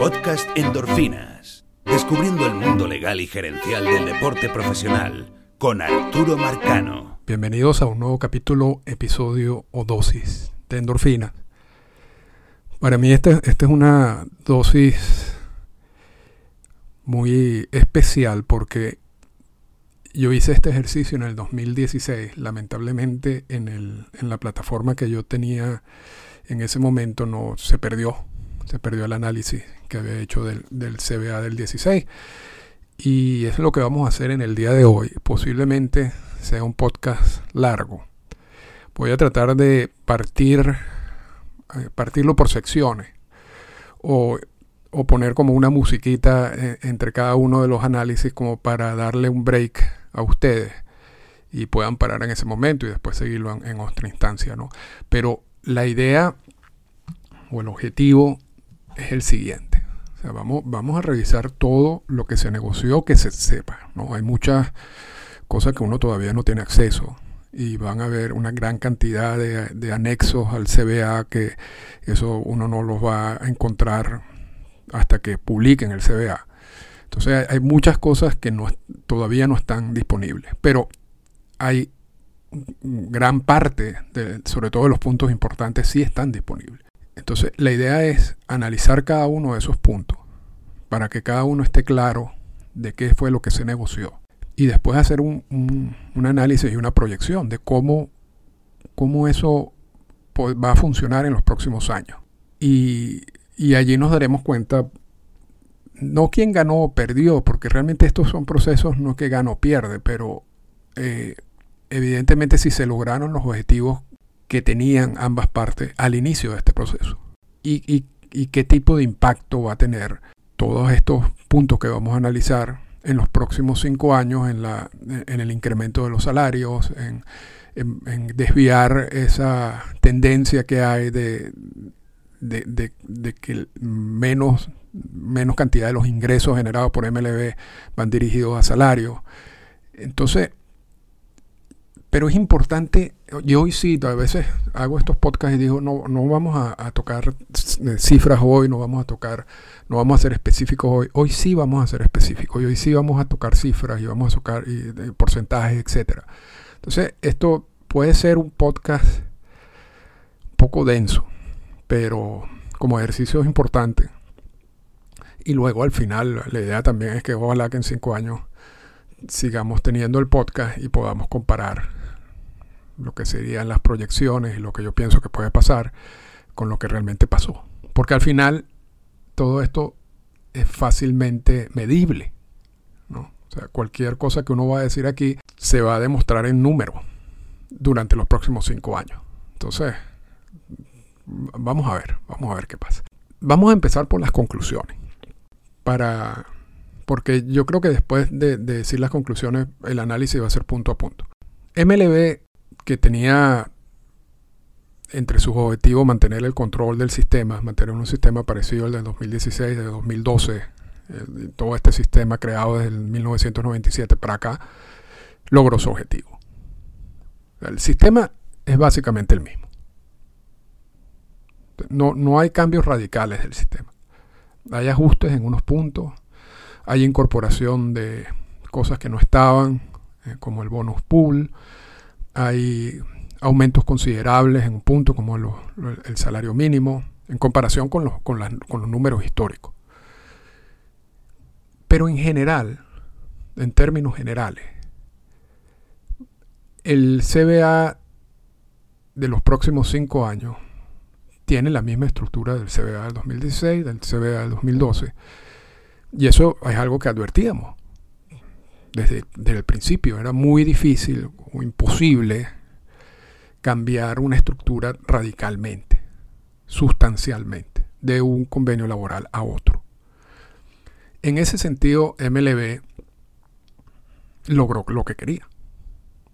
Podcast Endorfinas. Descubriendo el mundo legal y gerencial del deporte profesional con Arturo Marcano. Bienvenidos a un nuevo capítulo, episodio o dosis de endorfinas. Para mí esta, esta es una dosis muy especial porque yo hice este ejercicio en el 2016. Lamentablemente en, el, en la plataforma que yo tenía en ese momento no se perdió. Se perdió el análisis que había hecho del, del CBA del 16. Y es lo que vamos a hacer en el día de hoy. Posiblemente sea un podcast largo. Voy a tratar de partir, eh, partirlo por secciones. O o poner como una musiquita eh, entre cada uno de los análisis como para darle un break a ustedes y puedan parar en ese momento y después seguirlo en, otra instancia, ¿no? Pero la idea o el objetivo es el siguiente. Vamos, vamos a revisar todo lo que se negoció, que se sepa, ¿no? Hay muchas cosas que uno todavía no tiene acceso y van a haber una gran cantidad de, anexos al CBA que eso uno no los va a encontrar hasta que publiquen el CBA. Entonces hay muchas cosas que todavía no están disponibles, pero hay gran parte, de, sobre todo de los puntos importantes, sí están disponibles. Entonces la idea es analizar cada uno de esos puntos para que cada uno esté claro de qué fue lo que se negoció y después hacer un, un, análisis y una proyección de cómo, cómo eso va a funcionar en los próximos años. Y allí nos daremos cuenta, no quién ganó o perdió, porque realmente estos son procesos no que gana o pierde, pero eh, evidentemente si se lograron los objetivos que tenían ambas partes al inicio de este proceso. Y, qué tipo de impacto va a tener todos estos puntos que vamos a analizar en los próximos cinco años en, el incremento de los salarios, en, desviar esa tendencia que hay de, de, de, que menos, menos cantidad de los ingresos generados por MLB van dirigidos a salarios. Entonces, pero es importante, yo hoy sí, a veces hago estos podcasts y digo, no, no vamos a, tocar cifras hoy, no vamos a tocar, no vamos a ser específicos hoy. Hoy sí vamos a ser específicos y hoy sí vamos a tocar cifras y vamos a tocar y, porcentajes, etc. Entonces, esto puede ser un podcast un poco denso, pero como ejercicio es importante. Y luego al final la idea también es que ojalá que en cinco años sigamos teniendo el podcast y podamos comparar lo que serían las proyecciones y lo que yo pienso que puede pasar con lo que realmente pasó. Porque al final todo esto es fácilmente medible. ¿no? O sea, cualquier cosa que uno va a decir aquí se va a demostrar en número durante los próximos cinco años. Entonces, vamos a ver, vamos a ver qué pasa. Vamos a empezar por las conclusiones. Para, porque yo creo que después de, decir las conclusiones, el análisis va a ser punto a punto. MLB, que tenía entre sus objetivos mantener el control del sistema, mantener un sistema parecido al del 2016, del 2012, todo este sistema creado desde el 1997 para acá, logró su objetivo. El sistema es básicamente el mismo. No, no hay cambios radicales del sistema. Hay ajustes en unos puntos, hay incorporación de cosas que no estaban, eh, como el bonus pool, hay aumentos considerables en un punto como el salario mínimo, en comparación con los, con, con los números históricos. Pero en general, en términos generales, el CBA de los próximos cinco años tiene la misma estructura del CBA del 2016, del CBA del 2012. Y eso es algo que advertíamos desde, el principio. Era muy difícil o imposible cambiar una estructura radicalmente, sustancialmente, de un convenio laboral a otro. En ese sentido, MLB logró lo que quería.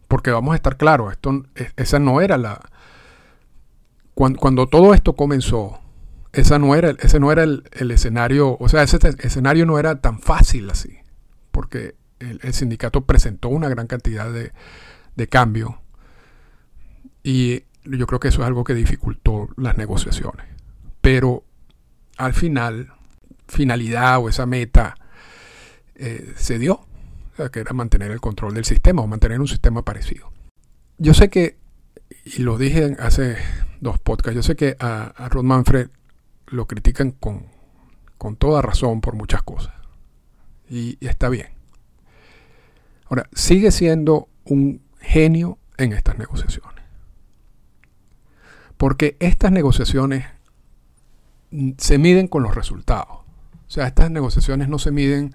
Porque vamos a estar claros, esto, e, esa no era la, cuando, todo esto comenzó, esa no era, ese no era el, escenario, o sea, ese escenario no era tan fácil así, porque el, sindicato presentó una gran cantidad de, de cambios y yo creo que eso es algo que dificultó las negociaciones. Pero al final finalidad o esa meta eh, se dio, que era mantener el control del sistema o mantener un sistema parecido. Yo sé que, y lo dije hace dos podcasts, yo sé que a, a Rod Manfred lo critican con, con toda razón por muchas cosas. Y, está bien. Ahora, sigue siendo un genio en estas negociaciones. Porque estas negociaciones se miden con los resultados. O sea, estas negociaciones no se miden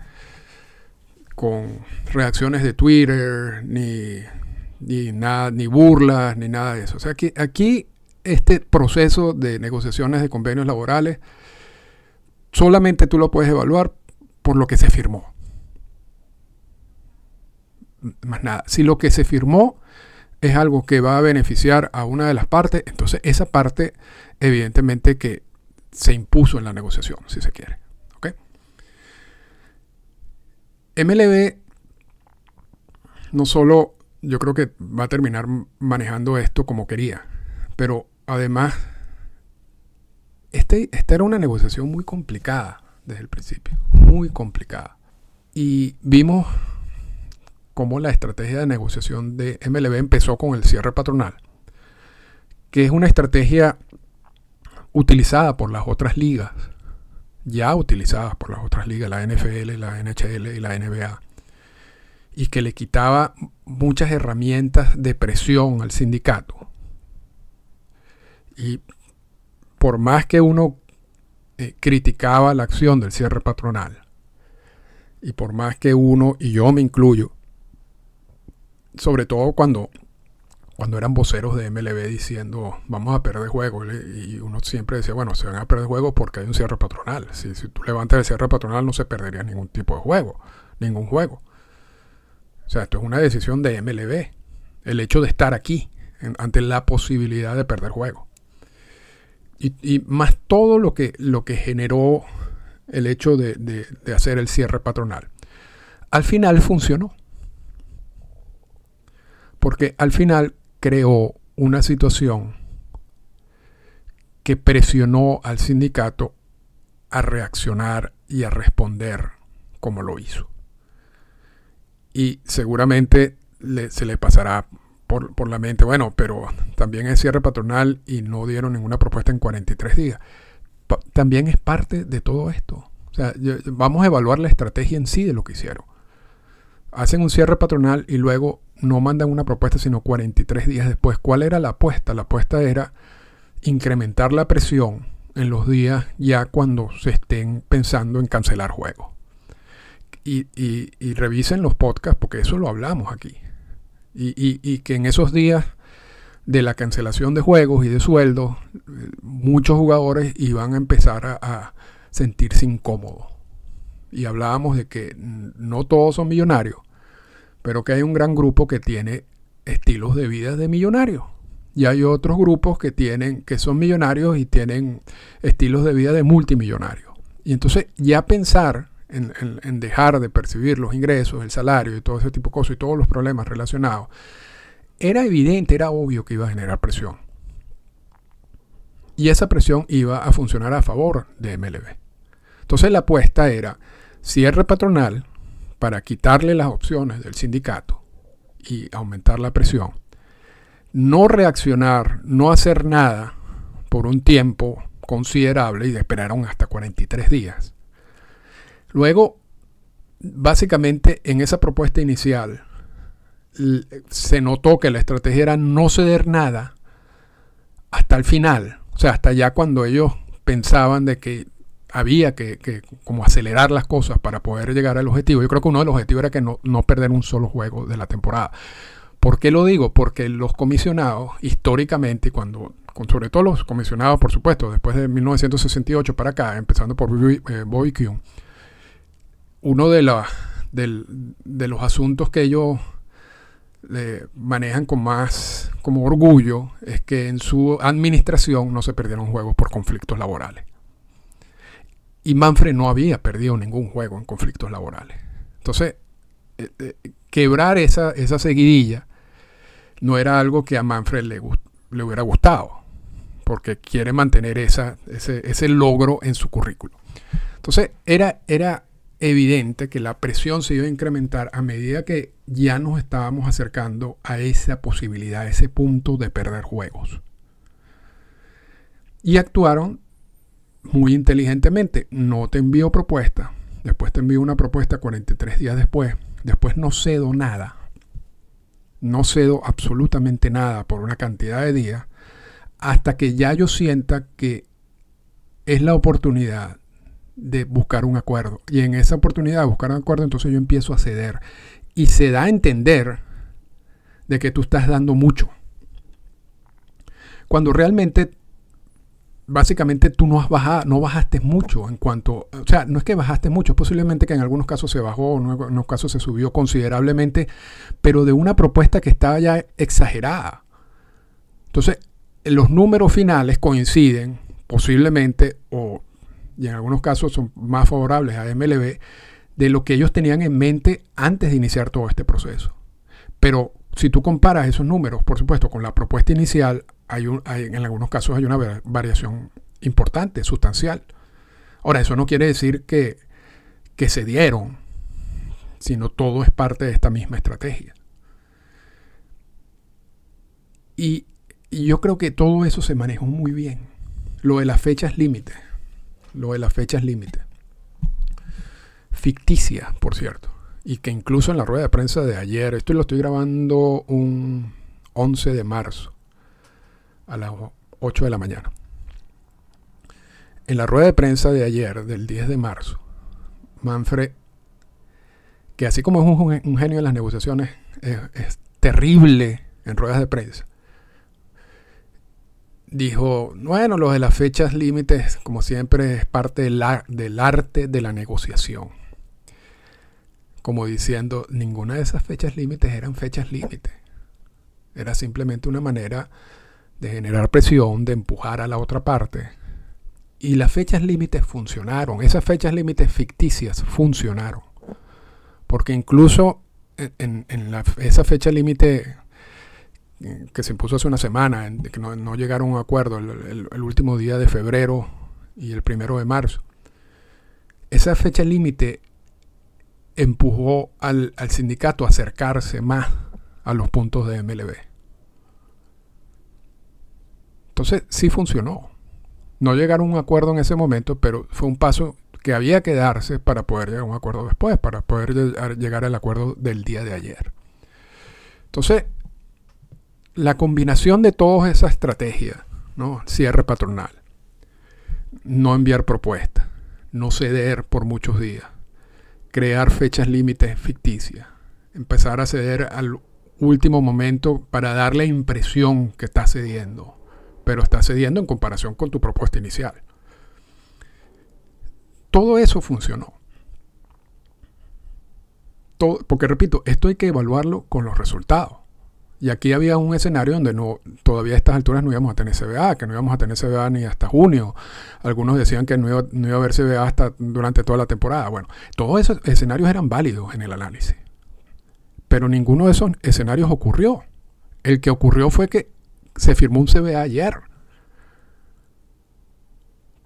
con reacciones de Twitter, ni, ni, nada, ni burlas, ni nada de eso. O sea, aquí, aquí este proceso de negociaciones de convenios laborales solamente tú lo puedes evaluar por lo que se firmó. Más nada. Si lo que se firmó es algo que va a beneficiar a una de las partes, entonces esa parte evidentemente que se impuso en la negociación, si se quiere. MLB no solo yo creo que va a terminar manejando esto como quería, pero además este, esta era una negociación muy complicada desde el principio, muy complicada. Y vimos cómo la estrategia de negociación de MLB empezó con el cierre patronal, que es una estrategia utilizada por las otras ligas ya utilizadas por las otras ligas, la NFL, la NHL y la NBA, y que le quitaba muchas herramientas de presión al sindicato. Y por más que uno eh, criticaba la acción del cierre patronal, y por más que uno, y yo me incluyo, sobre todo cuando cuando eran voceros de MLB diciendo vamos a perder juego y uno siempre decía bueno se van a perder juego porque hay un cierre patronal. Si, si tú levantas el cierre patronal no se perdería ningún tipo de juego ningún juego o sea esto es una decisión de MLB el hecho de estar aquí ante la posibilidad de perder juego. Y, más todo lo que lo que generó el hecho de, de hacer el cierre patronal. Al final funcionó porque al final creó una situación que presionó al sindicato a reaccionar y a responder como lo hizo. Y seguramente se le pasará por, la mente, bueno, pero también es cierre patronal y no dieron ninguna propuesta en 43 días. también es parte de todo esto. O sea, vamos a evaluar la estrategia en sí de lo que hicieron. Hacen un cierre patronal y luego no mandan una propuesta sino 43 días después. ¿Cuál era la apuesta? La apuesta era incrementar la presión en los días ya cuando se estén pensando en cancelar juegos. Y, revisen los podcasts porque eso lo hablamos aquí. Y, que en esos días de la cancelación de juegos y de sueldos, muchos jugadores iban a empezar a, a sentirse incómodos. Y hablábamos de que no todos son millonarios, pero que hay un gran grupo que tiene estilos de vida de millonarios. Y hay otros grupos que tienen, que son millonarios y tienen estilos de vida de multimillonarios. Y entonces ya pensar en, en, dejar de percibir los ingresos, el salario y todo ese tipo de cosas y todos los problemas relacionados, era evidente, era obvio que iba a generar presión. Y esa presión iba a funcionar a favor de MLB. Entonces la apuesta era cierre patronal, para quitarle las opciones del sindicato y aumentar la presión, no reaccionar, no hacer nada por un tiempo considerable y esperaron hasta 43 días. Luego, básicamente en esa propuesta inicial, se notó que la estrategia era no ceder nada hasta el final, o sea, hasta ya cuando ellos pensaban de que había que, como acelerar las cosas para poder llegar al objetivo. Yo creo que uno de los objetivos era que no, perder un solo juego de la temporada. ¿Por qué lo digo? Porque los comisionados, históricamente, cuando, sobre todo los comisionados, por supuesto, después de 1968 para acá, empezando por Bobby eh, uno de, la, de los asuntos que ellos eh, manejan con más como orgullo es que en su administración no se perdieron juegos por conflictos laborales. Y Manfred no había perdido ningún juego en conflictos laborales. Entonces, eh, eh, quebrar esa, esa seguidilla no era algo que a Manfred le, le hubiera gustado, porque quiere mantener esa, ese, ese logro en su currículo. Entonces era, era evidente que la presión se iba a incrementar a medida que ya nos estábamos acercando a esa posibilidad, a ese punto de perder juegos. Y actuaron muy inteligentemente. No te envío propuesta. Después te envío una propuesta 43 días después. Después no cedo nada. No cedo absolutamente nada por una cantidad de días. Hasta que ya yo sienta que es la oportunidad de buscar un acuerdo. Y en esa oportunidad de buscar un acuerdo, entonces yo empiezo a ceder. Y se da a entender de que tú estás dando mucho. Cuando realmente básicamente tú no has bajado, no bajaste mucho en cuanto, o sea, no es que bajaste mucho, posiblemente que en algunos casos se bajó, en algunos casos se subió considerablemente, pero de una propuesta que estaba ya exagerada. Entonces, los números finales coinciden posiblemente, o y en algunos casos son más favorables a MLB, de lo que ellos tenían en mente antes de iniciar todo este proceso. Pero si tú comparas esos números, por supuesto, con la propuesta inicial, hay, en algunos casos hay una variación importante, sustancial. Ahora, eso no quiere decir que, que se dieron, sino todo es parte de esta misma estrategia. Y, y yo creo que todo eso se manejó muy bien. Lo de las fechas límite. Lo de las fechas límite. Ficticia, por cierto. Y que incluso en la rueda de prensa de ayer, esto lo estoy grabando un 11 de marzo a las 8 de la mañana. En la rueda de prensa de ayer, del 10 de marzo, Manfred, que así como es un, genio de las negociaciones, es, terrible en ruedas de prensa, dijo, bueno, lo de las fechas límites, como siempre, es parte del, del arte de la negociación. Como diciendo, ninguna de esas fechas límites eran fechas límites. Era simplemente una manera de generar presión, de empujar a la otra parte. Y las fechas límites funcionaron, esas fechas límites ficticias funcionaron. Porque incluso en, esa fecha límite que se impuso hace una semana, que no, llegaron a un acuerdo el, último día de febrero y el primero de marzo, esa fecha límite empujó al, al sindicato a acercarse más a los puntos de MLB. Entonces sí funcionó. No llegaron a un acuerdo en ese momento, pero fue un paso que había que darse para poder llegar a un acuerdo después, para poder llegar al acuerdo del día de ayer. Entonces, la combinación de todas esas estrategias, ¿no? cierre patronal, no enviar propuestas, no ceder por muchos días, crear fechas límites ficticias, empezar a ceder al último momento para dar la impresión que está cediendo, pero está cediendo en comparación con tu propuesta inicial. Todo eso funcionó. porque repito, esto hay que evaluarlo con los resultados. Y aquí había un escenario donde no, todavía a estas alturas no íbamos a tener CBA, que no íbamos a tener CBA ni hasta junio. Algunos decían que no iba, no iba a haber CBA hasta durante toda la temporada. Bueno, todos esos escenarios eran válidos en el análisis. Pero ninguno de esos escenarios ocurrió. El que ocurrió fue que se firmó un CBA ayer.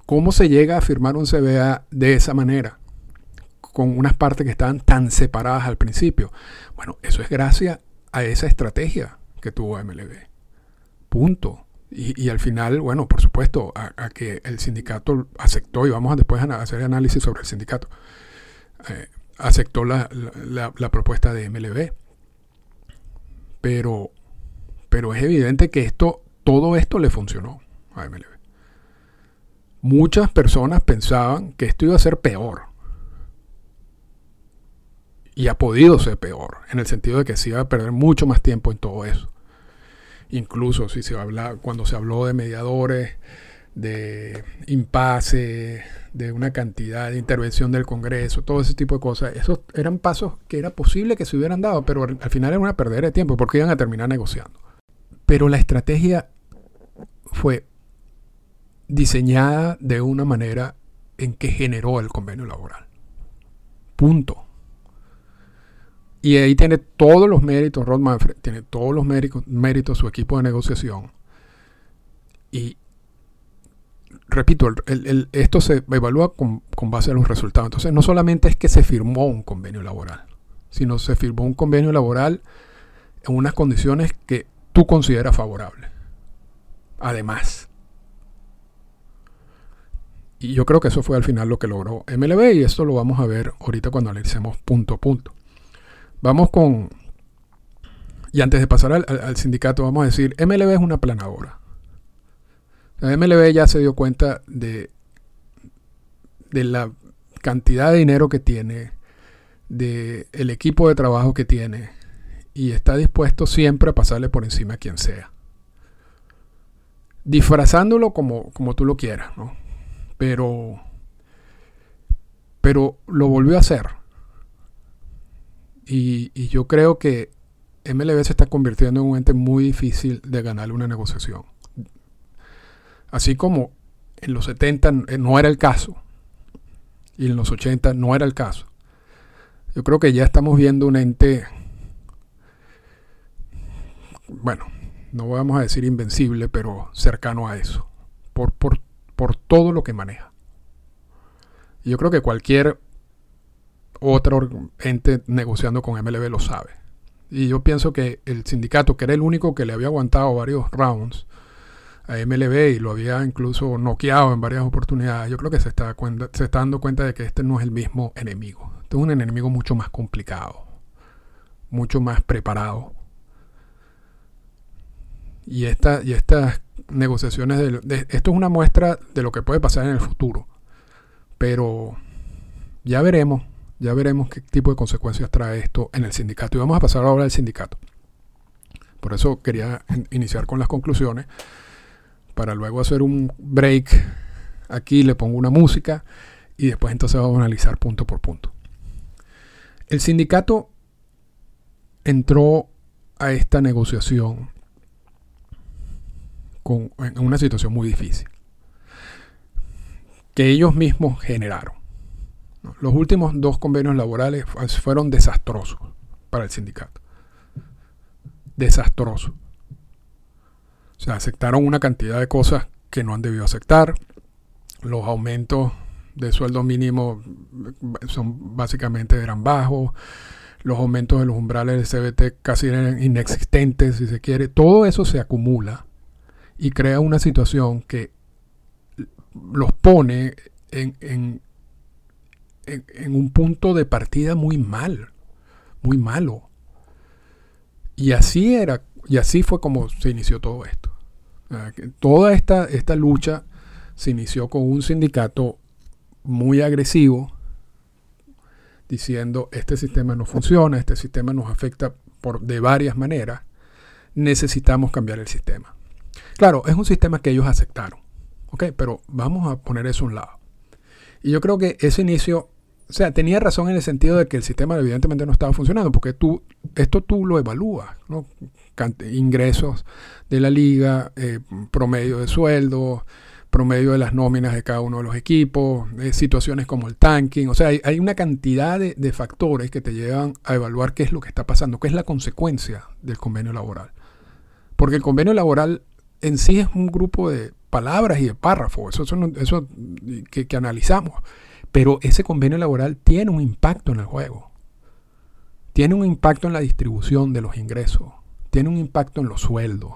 ¿Cómo se llega a firmar un CBA de esa manera? Con unas partes que estaban tan separadas al principio. Bueno, eso es gracias a esa estrategia que tuvo MLB. Punto. Y, al final, bueno, por supuesto, a, que el sindicato aceptó, y vamos a después a hacer análisis sobre el sindicato, eh, aceptó la, la propuesta de MLB. Pero pero es evidente que esto, todo esto le funcionó a MLB. Muchas personas pensaban que esto iba a ser peor. Y ha podido ser peor, en el sentido de que se iba a perder mucho más tiempo en todo eso. Incluso si se habla, cuando se habló de mediadores, de impasse, de una cantidad de intervención del Congreso, todo ese tipo de cosas. Esos eran pasos que era posible que se hubieran dado, pero al final era una perder de tiempo porque iban a terminar negociando. Pero la estrategia fue diseñada de una manera en que generó el convenio laboral. Punto. Y ahí tiene todos los méritos, Rod Manfred, tiene todos los méritos, su equipo de negociación. Y repito, esto se evalúa con, con, base a los resultados. Entonces, no solamente es que se firmó un convenio laboral, sino se firmó un convenio laboral en unas condiciones que tú consideras favorables. Además. Y yo creo que eso fue al final lo que logró MLB y esto lo vamos a ver ahorita cuando analicemos punto a punto. Vamos con... Y antes de pasar al, sindicato, vamos a decir, MLB es una planadora. MLB ya se dio cuenta de, de la cantidad de dinero que tiene, de el equipo de trabajo que tiene, y está dispuesto siempre a pasarle por encima a quien sea. Disfrazándolo como, como tú lo quieras, ¿no? Pero, pero lo volvió a hacer. Y, yo creo que MLB se está convirtiendo en un ente muy difícil de ganarle una negociación. Así como en los 70 no era el caso y en los 80 no era el caso. Yo creo que ya estamos viendo un ente, bueno, no vamos a decir invencible, pero cercano a eso, por, por, por todo lo que maneja. Yo creo que cualquier otro ente negociando con MLB lo sabe. Y yo pienso que el sindicato, que era el único que le había aguantado varios rounds a MLB y lo había incluso noqueado en varias oportunidades, yo creo que se está, se está dando cuenta de que este no es el mismo enemigo. Este es un enemigo mucho más complicado, mucho más preparado. Y, esta, y estas negociaciones, de, esto es una muestra de lo que puede pasar en el futuro. Pero ya veremos ya veremos qué tipo de consecuencias trae esto en el sindicato. Y vamos a pasar ahora al sindicato. Por eso quería iniciar con las conclusiones, para luego hacer un break. Aquí le pongo una música y después entonces vamos a analizar punto por punto. El sindicato entró a esta negociación en una situación muy difícil, que ellos mismos generaron. Los últimos dos convenios laborales fueron desastrosos para el sindicato. Desastrosos. O sea, aceptaron una cantidad de cosas que no han debido aceptar. Los aumentos de sueldo mínimo son básicamente eran bajos. Los aumentos de los umbrales del CBT casi eran inexistentes, si se quiere. Todo eso se acumula y crea una situación que los pone en, en, un punto de partida muy mal, muy malo. Y así era, y así fue como se inició todo esto. Toda esta, esta lucha se inició con un sindicato muy agresivo, diciendo este sistema no funciona, este sistema nos afecta por, de varias maneras, necesitamos cambiar el sistema. Claro, es un sistema que ellos aceptaron, ¿ok? Pero vamos a poner eso a un lado. Y yo creo que ese inicio o sea, tenía razón en el sentido de que el sistema evidentemente no estaba funcionando, porque tú, esto tú lo evalúas, ¿no? ingresos de la liga, eh, promedio de sueldo, promedio de las nóminas de cada uno de los equipos, eh, situaciones como el tanking, o sea, hay, una cantidad de, de, factores que te llevan a evaluar qué es lo que está pasando, qué es la consecuencia del convenio laboral. Porque el convenio laboral en sí es un grupo de palabras y de párrafos, eso, eso que, que analizamos. Pero ese convenio laboral tiene un impacto en el juego. Tiene un impacto en la distribución de los ingresos. Tiene un impacto en los sueldos.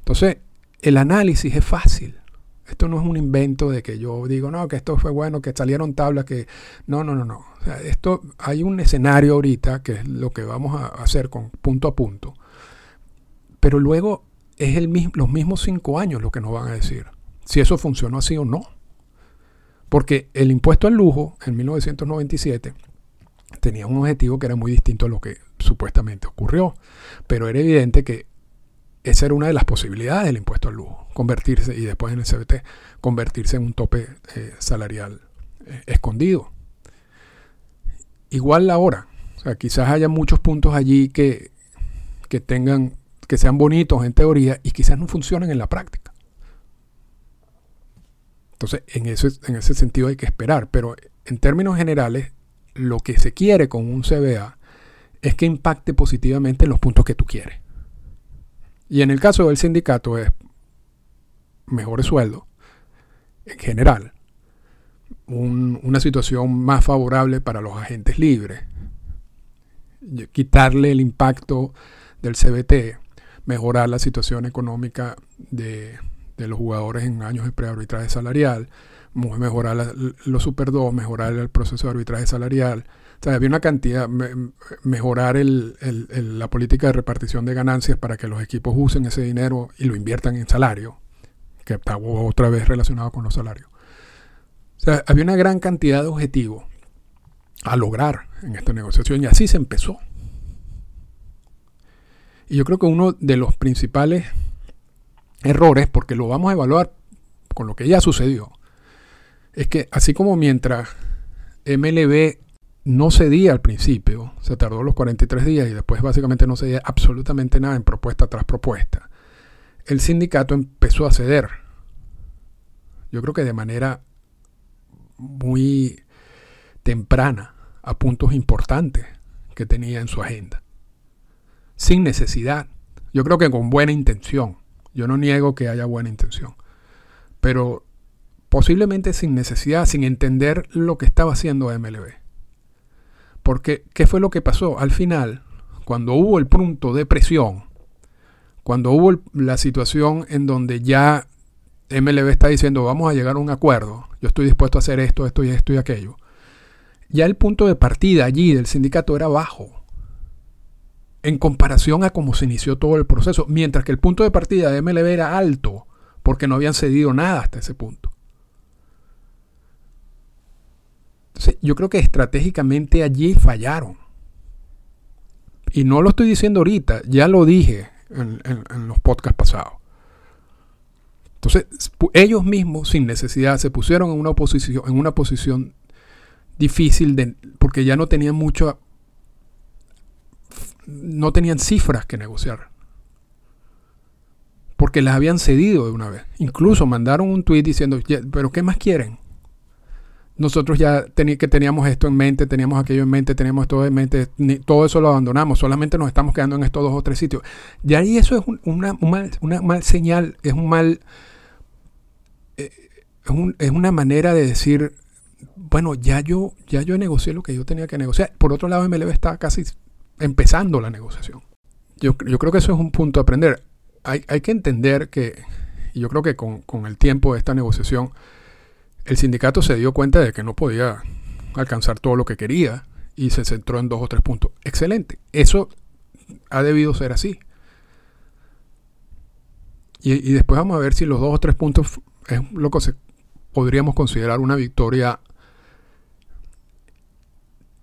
Entonces, el análisis es fácil. Esto no es un invento de que yo digo, no, que esto fue bueno, que salieron tablas, que... No, no, no, no. esto, hay un escenario ahorita que es lo que vamos a hacer con punto a punto. Pero luego es el los mismos cinco años lo que nos van a decir. Si eso funcionó así o no. Porque el impuesto al lujo en 1997 tenía un objetivo que era muy distinto a lo que supuestamente ocurrió. Pero era evidente que esa era una de las posibilidades del impuesto al lujo, convertirse, y después en el CBT, convertirse en un tope eh, salarial eh, escondido. Igual ahora, o sea, quizás haya muchos puntos allí que, que tengan, que sean bonitos en teoría y quizás no funcionen en la práctica. Entonces, en ese, en ese sentido hay que esperar, pero en términos generales, lo que se quiere con un CBA es que impacte positivamente los puntos que tú quieres. Y en el caso del sindicato es mejores sueldos, en general, una situación más favorable para los agentes libres, quitarle el impacto del CBT, mejorar la situación económica de, los jugadores en años de prearbitraje salarial, mejorar los Super 2, mejorar el proceso de arbitraje salarial. O sea, había una cantidad, mejorar la política de repartición de ganancias para que los equipos usen ese dinero y lo inviertan en salario, que está otra vez relacionado con los salarios. O sea, había una gran cantidad de objetivos a lograr en esta negociación y así se empezó. Y yo creo que uno de los principales errores, porque lo vamos a evaluar con lo que ya sucedió, es que así como mientras MLB no cedía al principio, se tardó los 43 días y después básicamente no cedía absolutamente nada en propuesta tras propuesta, el sindicato empezó a ceder. Yo creo que de manera muy temprana a puntos importantes que tenía en su agenda. Sin necesidad. Yo creo que con buena intención. Yo no niego que haya buena intención. Pero posiblemente sin necesidad, sin entender lo que estaba haciendo MLB. Porque, ¿qué fue lo que pasó? Al final, cuando hubo el punto de presión, cuando hubo la situación en donde ya MLB está diciendo vamos a llegar a un acuerdo, yo estoy dispuesto a hacer esto, esto y esto y aquello, ya el punto de partida allí del sindicato era bajo en comparación a cómo se inició todo el proceso, mientras que el punto de partida de MLB era alto porque no habían cedido nada hasta ese punto. Entonces, yo creo que estratégicamente allí fallaron. Y no lo estoy diciendo ahorita, ya lo dije en, los podcasts pasados. Entonces, ellos mismos, sin necesidad, se pusieron en una posición, en una posición difícil de, porque ya no tenían mucho, no tenían cifras que negociar. Porque las habían cedido de una vez. Incluso mandaron un tweet diciendo, pero ¿qué más quieren? Nosotros ya que teníamos esto en mente, teníamos aquello en mente, teníamos todo en mente, todo eso lo abandonamos, solamente nos estamos quedando en estos dos o tres sitios. Y ahí eso es una, mal, señal, es un mal es, una manera de decir, bueno, ya yo, ya yo negocié lo que yo tenía que negociar. Por otro lado, MLB está casi empezando la negociación. Yo, creo que eso es un punto a aprender. Hay, que entender que, y yo creo que con, con, el tiempo de esta negociación, el sindicato se dio cuenta de que no podía alcanzar todo lo que quería y se centró en dos o tres puntos. Excelente. Eso ha debido ser así. Y, y después vamos a ver si los dos o tres puntos es lo que podríamos considerar una victoria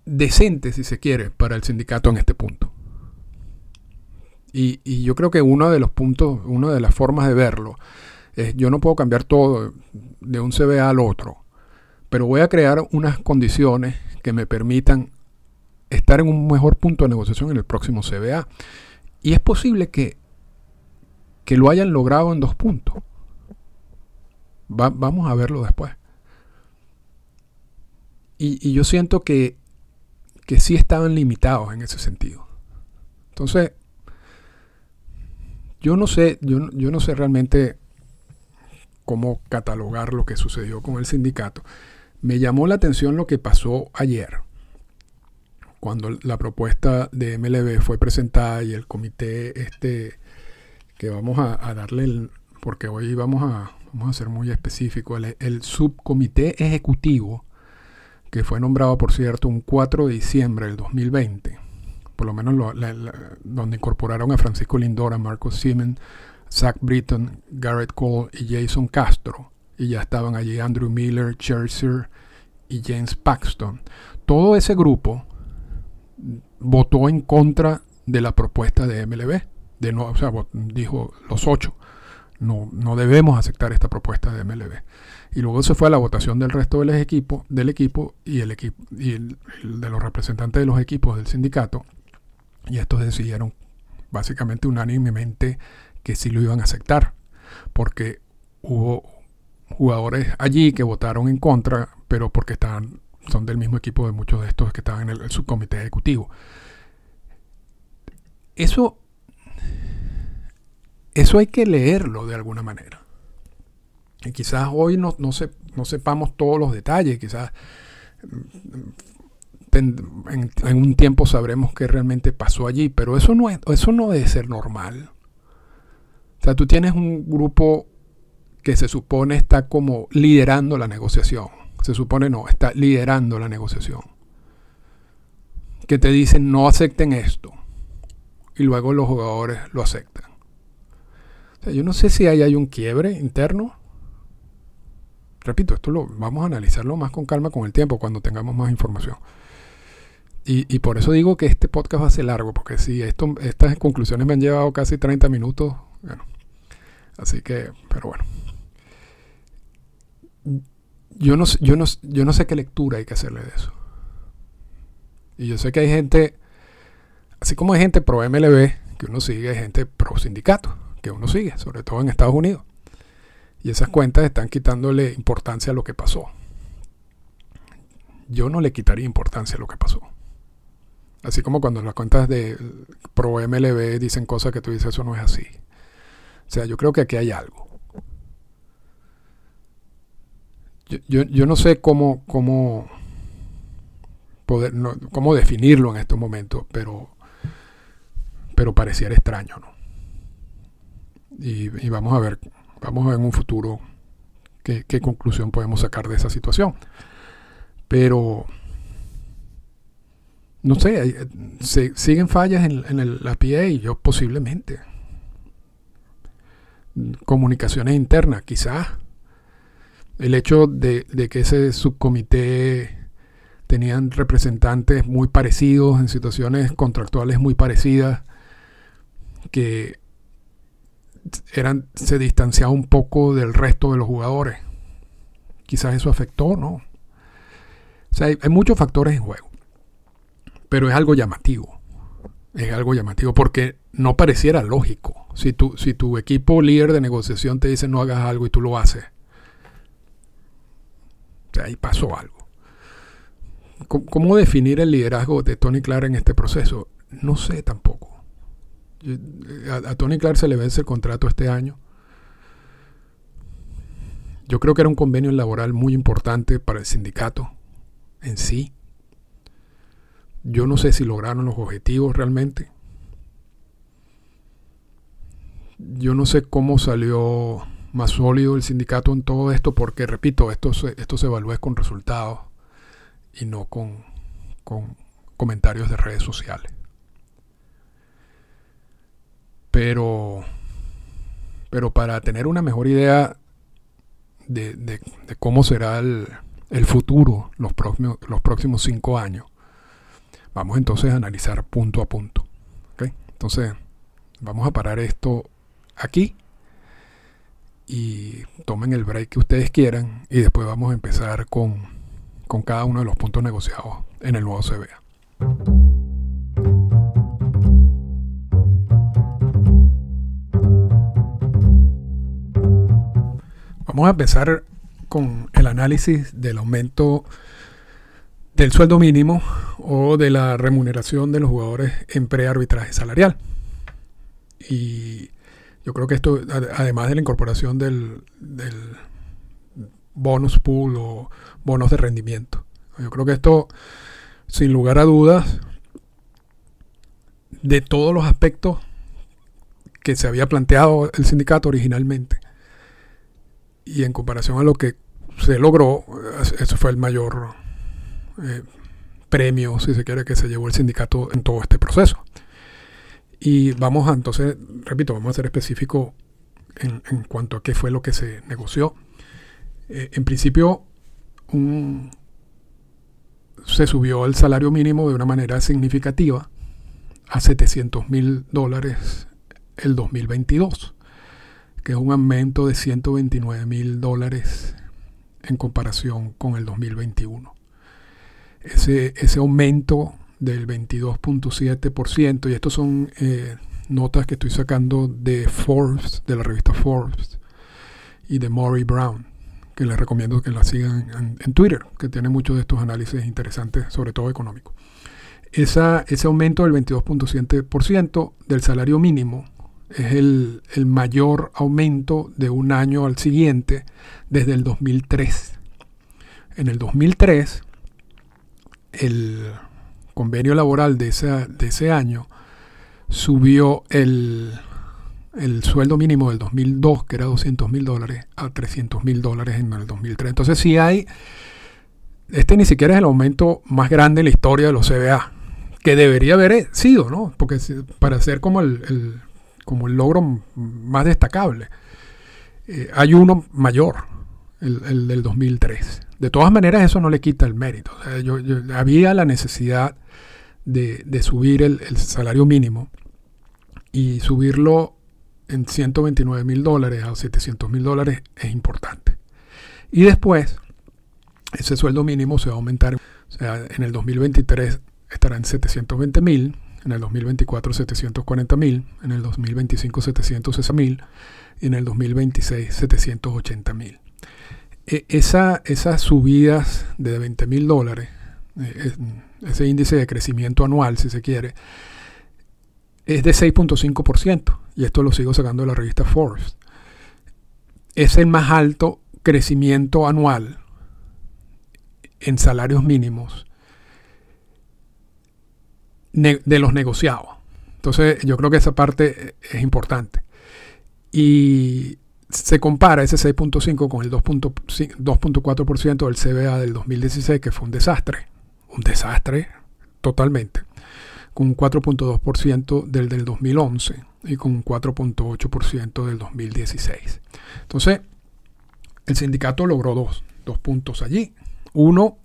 decente, si se quiere, para el sindicato en este punto. Y, yo creo que uno de los puntos, una de las formas de verlo, es yo no puedo cambiar todo de un CBA al otro, pero voy a crear unas condiciones que me permitan estar en un mejor punto de negociación en el próximo CBA. Y es posible que, que lo hayan logrado en dos puntos vamos a verlo después. Y, yo siento que, que sí estaban limitados en ese sentido. Entonces, yo no sé, yo, yo no sé realmente cómo catalogar lo que sucedió con el sindicato. Me llamó la atención lo que pasó ayer, cuando la propuesta de MLB fue presentada y el comité este que vamos a, darle el, porque hoy vamos a, vamos a ser muy específicos, el, subcomité ejecutivo, que fue nombrado, por cierto, un 4 de diciembre del 2020, por lo menos donde incorporaron a Francisco Lindor, a Marcos Siemens, Zach Britton, Garrett Cole y Jason Castro. Y ya estaban allí Andrew Miller, Scherzer y James Paxton. Todo ese grupo votó en contra de la propuesta de MLB. De no, o sea, dijo los ocho no, no debemos aceptar esta propuesta de MLB. Y luego se fue a la votación del resto del equipo, del equipo y el equipo y de los representantes de los equipos del sindicato. Y estos decidieron básicamente unánimemente que sí lo iban a aceptar. Porque hubo jugadores allí que votaron en contra, pero porque estaban, son del mismo equipo de muchos de estos que estaban en el subcomité ejecutivo. Eso eso hay que leerlo de alguna manera. Y quizás hoy no, no, sepamos todos los detalles, quizás en, un tiempo sabremos qué realmente pasó allí, pero eso no, es, eso no debe ser normal. O sea, tú tienes un grupo que se supone está como liderando la negociación. Se supone no, está liderando la negociación. Que te dicen no acepten esto. Y luego los jugadores lo aceptan. O sea, yo no sé si ahí hay un quiebre interno. Repito, esto lo vamos a analizarlo más con calma con el tiempo, cuando tengamos más información. Y, por eso digo que este podcast va a ser largo, porque si esto, estas conclusiones me han llevado casi 30 minutos, bueno. Así que, pero bueno. Yo no, yo, no, yo no sé qué lectura hay que hacerle de eso. Y yo sé que hay gente, así como hay gente pro MLB, que uno sigue, hay gente pro sindicato, que uno sigue, sobre todo en Estados Unidos. Y esas cuentas están quitándole importancia a lo que pasó. Yo no le quitaría importancia a lo que pasó. Así como cuando las cuentas de Pro MLB dicen cosas que tú dices, eso no es así. O sea, yo creo que aquí hay algo. Yo, yo, no sé cómo, cómo, poder, cómo definirlo en estos momentos, pero, pero pareciera extraño, ¿no? Y, y vamos a ver, vamos a ver en un futuro qué, qué conclusión podemos sacar de esa situación. Pero no sé, se, siguen fallas en, el, la PA y yo posiblemente. Comunicaciones internas, quizás. El hecho de, que ese subcomité tenían representantes muy parecidos en situaciones contractuales muy parecidas que eran se distanciaba un poco del resto de los jugadores. Quizás eso afectó, ¿no? O sea, hay muchos factores en juego pero es algo llamativo. Es algo llamativo porque no pareciera lógico. Si tu, si tu equipo líder de negociación te dice no hagas algo y tú lo haces, ahí pasó algo. ¿Cómo, definir el liderazgo de Tony Clark en este proceso? No sé tampoco. A, Tony Clark se le vence el contrato este año. Yo creo que era un convenio laboral muy importante para el sindicato en sí. Yo no sé si lograron los objetivos realmente. Yo no sé cómo salió más sólido el sindicato en todo esto, porque repito, esto se, esto se evalúa con resultados y no con, con comentarios de redes sociales. Pero, pero para tener una mejor idea de, de, cómo será el, el futuro los próximos, los próximos cinco años, Vamos entonces a analizar punto a punto. Entonces, vamos a parar esto aquí y tomen el break que ustedes quieran y después vamos a empezar con, con cada uno de los puntos negociados en el nuevo CBA. Vamos a empezar con el análisis del aumento del sueldo mínimo o de la remuneración de los jugadores en prearbitraje salarial. Y yo creo que esto, además de la incorporación del, bonus pool o bonos de rendimiento, yo creo que esto, sin lugar a dudas, de todos los aspectos que se había planteado el sindicato originalmente, y en comparación a lo que se logró, eso fue el mayor eh, premio, si se quiere, que se llevó el sindicato en todo este proceso. Y vamos a, entonces, repito, vamos a ser específicos en, cuanto a qué fue lo que se negoció. Eh, en principio, se subió el salario mínimo de una manera significativa a 700 mil dólares el 2022, que es un aumento de 129 mil dólares en comparación con el 2021 ese, ese aumento del 22.7%, y estos son eh, notas que estoy sacando de Forbes, de la revista Forbes, y de Maury Brown, que les recomiendo que la sigan en, Twitter, que tiene muchos de estos análisis interesantes, sobre todo económicos. Ese aumento del 22.7% del salario mínimo Es el, mayor aumento de un año al siguiente desde el 2003. En el 2003, el convenio laboral de, de ese año subió el, el sueldo mínimo del 2002, que era 200 mil dólares, a 300 mil dólares en el 2003. Entonces sí hay, este ni siquiera es el aumento más grande en la historia de los CBA, que debería haber sido, ¿no? Porque para ser como el, como el logro más destacable, eh, hay uno mayor, el, del 2003. De todas maneras, eso no le quita el mérito. había la necesidad de, de subir el, el salario mínimo y subirlo en 129 mil dólares a 700 mil dólares es importante. Y después, ese sueldo mínimo se va a aumentar. O sea, en el 2023 estará en 720 mil, en el 2024 740 mil, en el 2025 760 mil y en el 2026 780 mil. E, esa, esas subidas de 20 mil dólares, e, ese índice de crecimiento anual, si se quiere, es de 6.5%, y esto lo sigo sacando de la revista Forbes. Es el más alto crecimiento anual en salarios mínimos de los negociados. Entonces yo creo que esa parte es importante. Y se compara ese 6.5 con el 2.4% del CBA del 2016, que fue un desastre. Un desastre totalmente con un 4.2% del del 2011 y con un 4.8% del 2016. Entonces, el sindicato logró dos, dos puntos allí. Uno,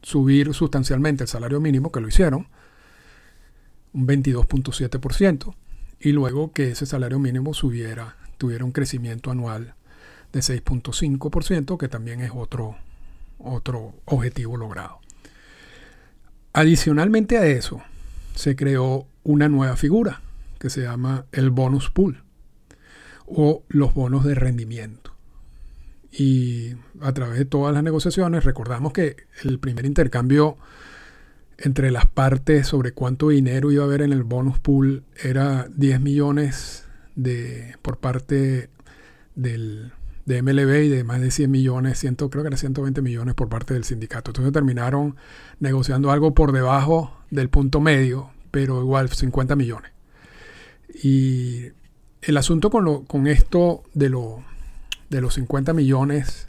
subir sustancialmente el salario mínimo, que lo hicieron, un 22.7%, y luego que ese salario mínimo subiera, tuviera un crecimiento anual de 6.5%, que también es otro, otro objetivo logrado. Adicionalmente a eso, se creó una nueva figura que se llama el bonus pool o los bonos de rendimiento. Y a través de todas las negociaciones recordamos que el primer intercambio entre las partes sobre cuánto dinero iba a haber en el bonus pool era 10 millones de, por parte del, de MLB y de más de 100 millones, creo que era 120 millones por parte del sindicato. Entonces terminaron negociando algo por debajo del punto medio, pero igual 50 millones. Y el asunto con, lo, con esto de, lo, de los 50 millones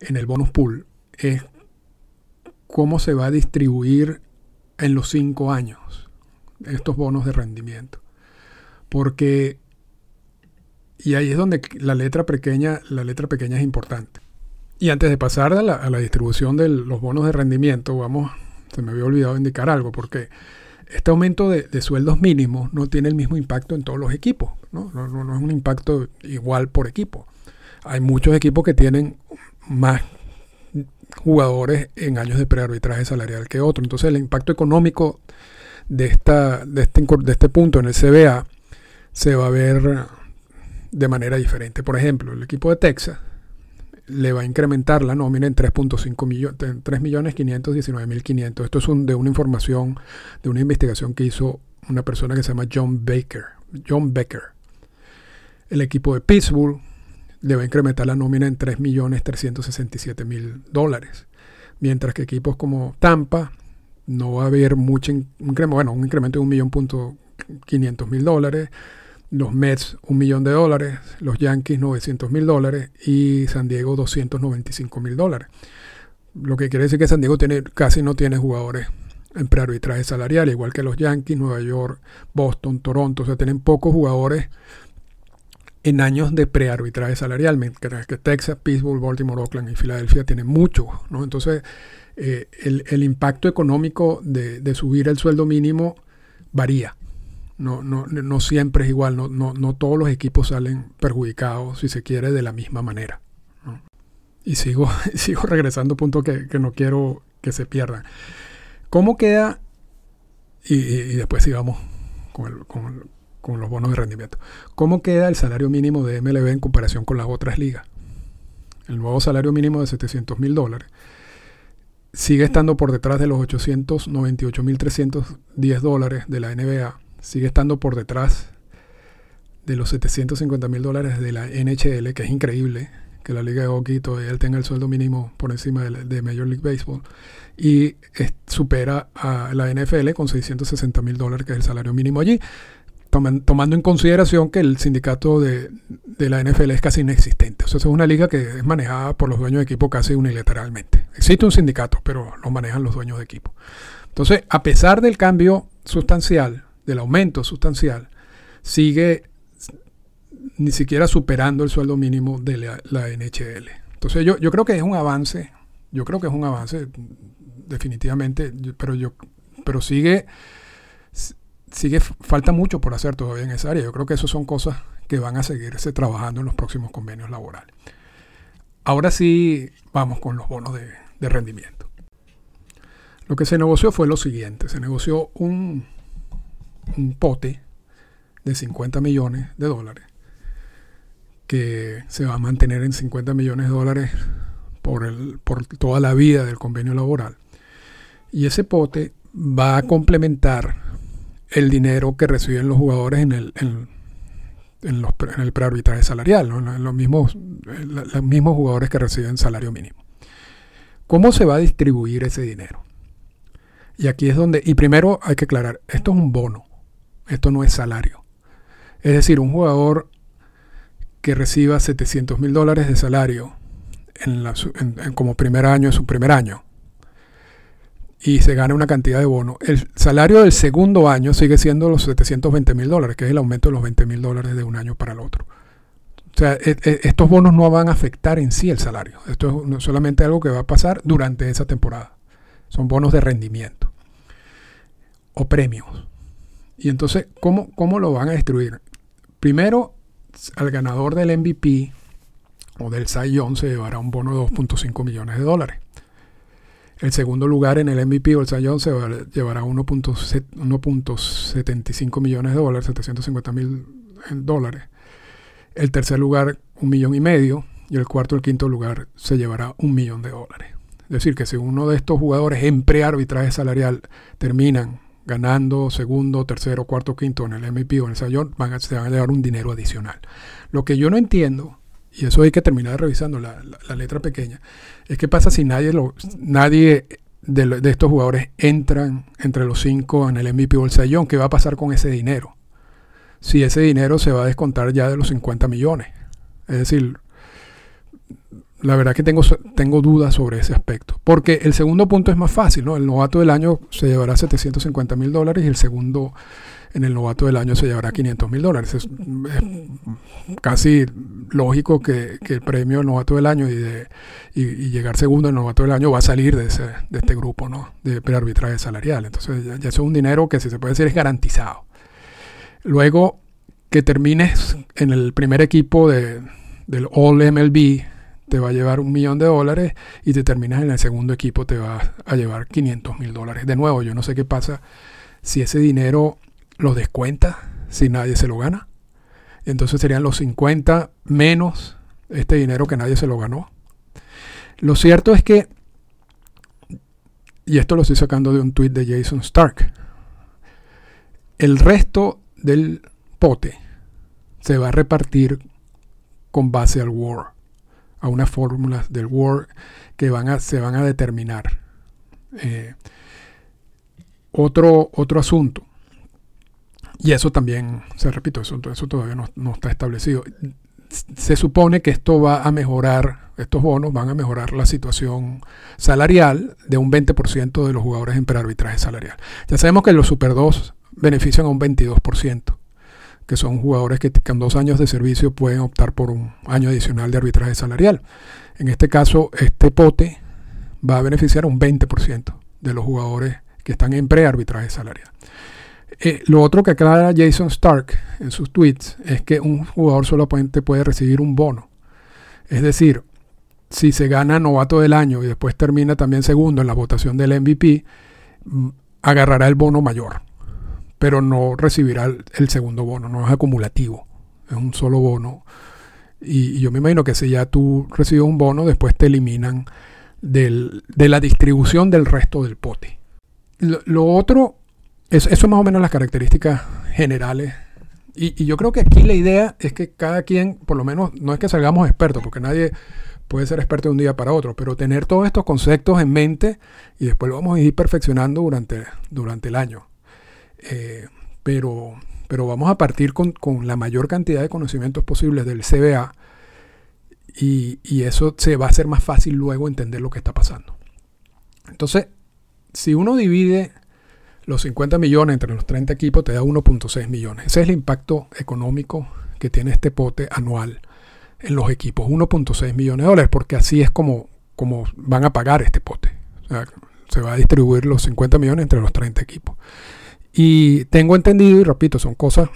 en el bonus pool es cómo se va a distribuir en los 5 años estos bonos de rendimiento. Porque y ahí es donde la letra pequeña, la letra pequeña es importante. Y antes de pasar a la, distribución de los bonos de rendimiento, vamos, se me había olvidado indicar algo, porque este aumento de, sueldos mínimos no tiene el mismo impacto en todos los equipos, ¿no? No, no es un impacto igual por equipo. Hay muchos equipos que tienen más jugadores en años de prearbitraje salarial que otros. Entonces el impacto económico de, esta, de, este, de este punto en el CBA se va a ver de manera diferente. Por ejemplo, el equipo de Texas le va a incrementar la nómina en 3.5 millones, 3 millones 519 mil 500. Esto es de una información, de una investigación que hizo una persona que se llama John Baker. John Becker. El equipo de Pittsburgh le va a incrementar la nómina en 3 millones 367 mil dólares. Mientras que equipos como Tampa no va a haber mucho incremento, bueno, un incremento de un millón punto 500 mil dólares los Mets un millón de dólares, los Yankees 900 mil dólares y San Diego 295 mil dólares. Lo que quiere decir que San Diego tiene, casi no tiene jugadores en prearbitraje salarial, igual que los Yankees, Nueva York, Boston, Toronto, o sea, tienen pocos jugadores en años de prearbitraje salarial, mientras que Texas, Pittsburgh, Baltimore, Oakland y Filadelfia tienen muchos, ¿no? Entonces, eh, el, impacto económico de subir el sueldo mínimo varía. No, no, no siempre es igual, no, no, no, todos los equipos salen perjudicados, si se quiere, de la misma manera. Y sigo, sigo regresando a punto que, que, no quiero que se pierdan. ¿Cómo queda? Y, después sigamos con, con, con, los bonos de rendimiento. ¿Cómo queda el salario mínimo de MLB en comparación con las otras ligas? El nuevo salario mínimo de 700 mil dólares sigue estando por detrás de los 898.310 dólares de la NBA sigue estando por detrás de los 750 mil dólares de la NHL, que es increíble que la liga de hockey todavía tenga el sueldo mínimo por encima de, Major League Baseball, y supera a la NFL con 660 mil dólares, que es el salario mínimo allí, tomando en consideración que el sindicato de, la NFL es casi inexistente. O es una liga que es manejada por los dueños de equipo casi unilateralmente. Existe un sindicato, pero lo manejan los dueños de equipo. Entonces, a pesar del cambio sustancial, del aumento sustancial, sigue ni siquiera superando el sueldo mínimo de la, NHL. Entonces yo, yo creo que es un avance, yo creo que es un avance definitivamente, pero yo pero sigue sigue falta mucho por hacer todavía en esa área. Yo creo que eso son cosas que van a seguirse trabajando en los próximos convenios laborales. Ahora sí vamos con los bonos de, de rendimiento. Lo que se negoció fue lo siguiente, se negoció un, un pote de 50 millones de dólares que se va a mantener en 50 millones de dólares por, el, por toda la vida del convenio laboral. Y ese pote va a complementar el dinero que reciben los jugadores en el, en, los, en el prearbitraje salarial, en los, mismos, los mismos jugadores que reciben salario mínimo. ¿Cómo se va a distribuir ese dinero? Y aquí es donde, y primero hay que aclarar, esto es un bono, esto no es salario. Es decir, un jugador que reciba 700 mil dólares de salario en como primer año, en su primer año, y se gana una cantidad de bono, el salario del segundo año sigue siendo los 720 mil dólares, que es el aumento de los 20 mil dólares de un año para el otro. O sea, e, e, estos bonos no van a afectar en sí el salario. Esto es solamente algo que va a pasar durante esa temporada. Son bonos de rendimiento o premios. Y entonces, ¿cómo, cómo lo van a distribuir? Primero, al ganador del MVP o del Cy se llevará un bono de 2.5 millones de dólares. El segundo lugar en el MVP o el Young se llevará 1.75 millones de dólares, 750 mil dólares. El tercer lugar, un millón y medio. Y el cuarto y el quinto lugar se llevará un millón de dólares. Es decir, que si uno de estos jugadores en prearbitraje salarial terminan ganando segundo, tercero, cuarto, quinto en el MVP o en el Sayón, se van a llevar un dinero adicional. Lo que yo no entiendo, y eso hay que terminar revisando la, letra pequeña, es qué pasa si nadie, lo, nadie de, estos jugadores entran entre los cinco en el MVP o el Sayón, ¿qué va a pasar con ese dinero? Si ese dinero se va a descontar ya de los 50 millones. Es decir, la verdad que tengo, tengo dudas sobre ese aspecto. Porque el segundo punto es más fácil, ¿no? El novato del año se llevará 750 mil dólares y el segundo en el novato del año se llevará 500 mil dólares. Es, casi lógico que, el premio del novato del año y, de, y, llegar segundo en el novato del año va a salir de, ese, de este grupo, ¿no? De prearbitraje salarial. Entonces ya, eso es un dinero que si se puede decir es garantizado. Luego que termines en el primer equipo de, del All MLB te va a llevar un millón de dólares y te terminas en el segundo equipo te va a llevar 500 mil dólares. De nuevo, yo no sé qué pasa si ese dinero lo descuenta, si nadie se lo gana. Entonces serían los 50 menos este dinero que nadie se lo ganó. Lo cierto es que, y esto lo estoy sacando de un tweet de Jason Stark, el resto del pote se va a repartir con base al War a unas fórmulas del Word que van a, se van a determinar. Eh, otro, otro asunto, y eso también, se repito, eso, eso todavía no, está establecido. Se supone que esto va a mejorar, estos bonos van a mejorar la situación salarial de un 20% de los jugadores en prearbitraje salarial. Ya sabemos que los Super 2 benefician a un 22% que son jugadores que con dos años de servicio pueden optar por un año adicional de arbitraje salarial. En este caso, este pote va a beneficiar a un 20% de los jugadores que están en prearbitraje salarial. Eh, lo otro que aclara Jason Stark en sus tweets es que un jugador solamente puede recibir un bono. Es decir, si se gana novato del año y después termina también segundo en la votación del MVP, mm, agarrará el bono mayor pero no recibirá el, segundo bono, no es acumulativo, es un solo bono. Y, yo me imagino que si ya tú recibes un bono, después te eliminan del, de la distribución del resto del pote. Lo, otro, es, eso es más o menos las características generales Y, yo creo que aquí la idea es que cada quien, por lo menos, no es que salgamos expertos, porque nadie puede ser experto de un día para otro, pero tener todos estos conceptos en mente y después lo vamos a ir perfeccionando durante, durante el año. Eh, pero, pero vamos a partir con, la mayor cantidad de conocimientos posibles del CBA y, y, eso se va a hacer más fácil luego entender lo que está pasando. Entonces, si uno divide los 50 millones entre los 30 equipos, te da 1.6 millones. Ese es el impacto económico que tiene este pote anual en los equipos, 1.6 millones de dólares, porque así es como, como van a pagar este pote. se va a distribuir los 50 millones entre los 30 equipos. Y tengo entendido, y repito, son cosas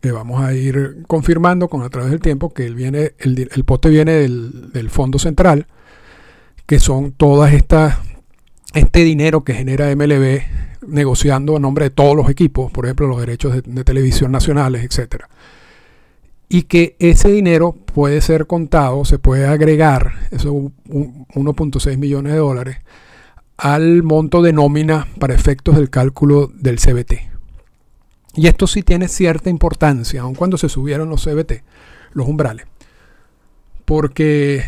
que vamos a ir confirmando con a través del tiempo, que el, viene, el, pote viene del, del, Fondo Central, que son todas estas, este dinero que genera MLB negociando a nombre de todos los equipos, por ejemplo, los derechos de, de televisión nacionales, etcétera. Y que ese dinero puede ser contado, se puede agregar, eso 1.6 millones de dólares, al monto de nómina para efectos del cálculo del CBT. Y esto sí tiene cierta importancia, aun cuando se subieron los CBT, los umbrales. Porque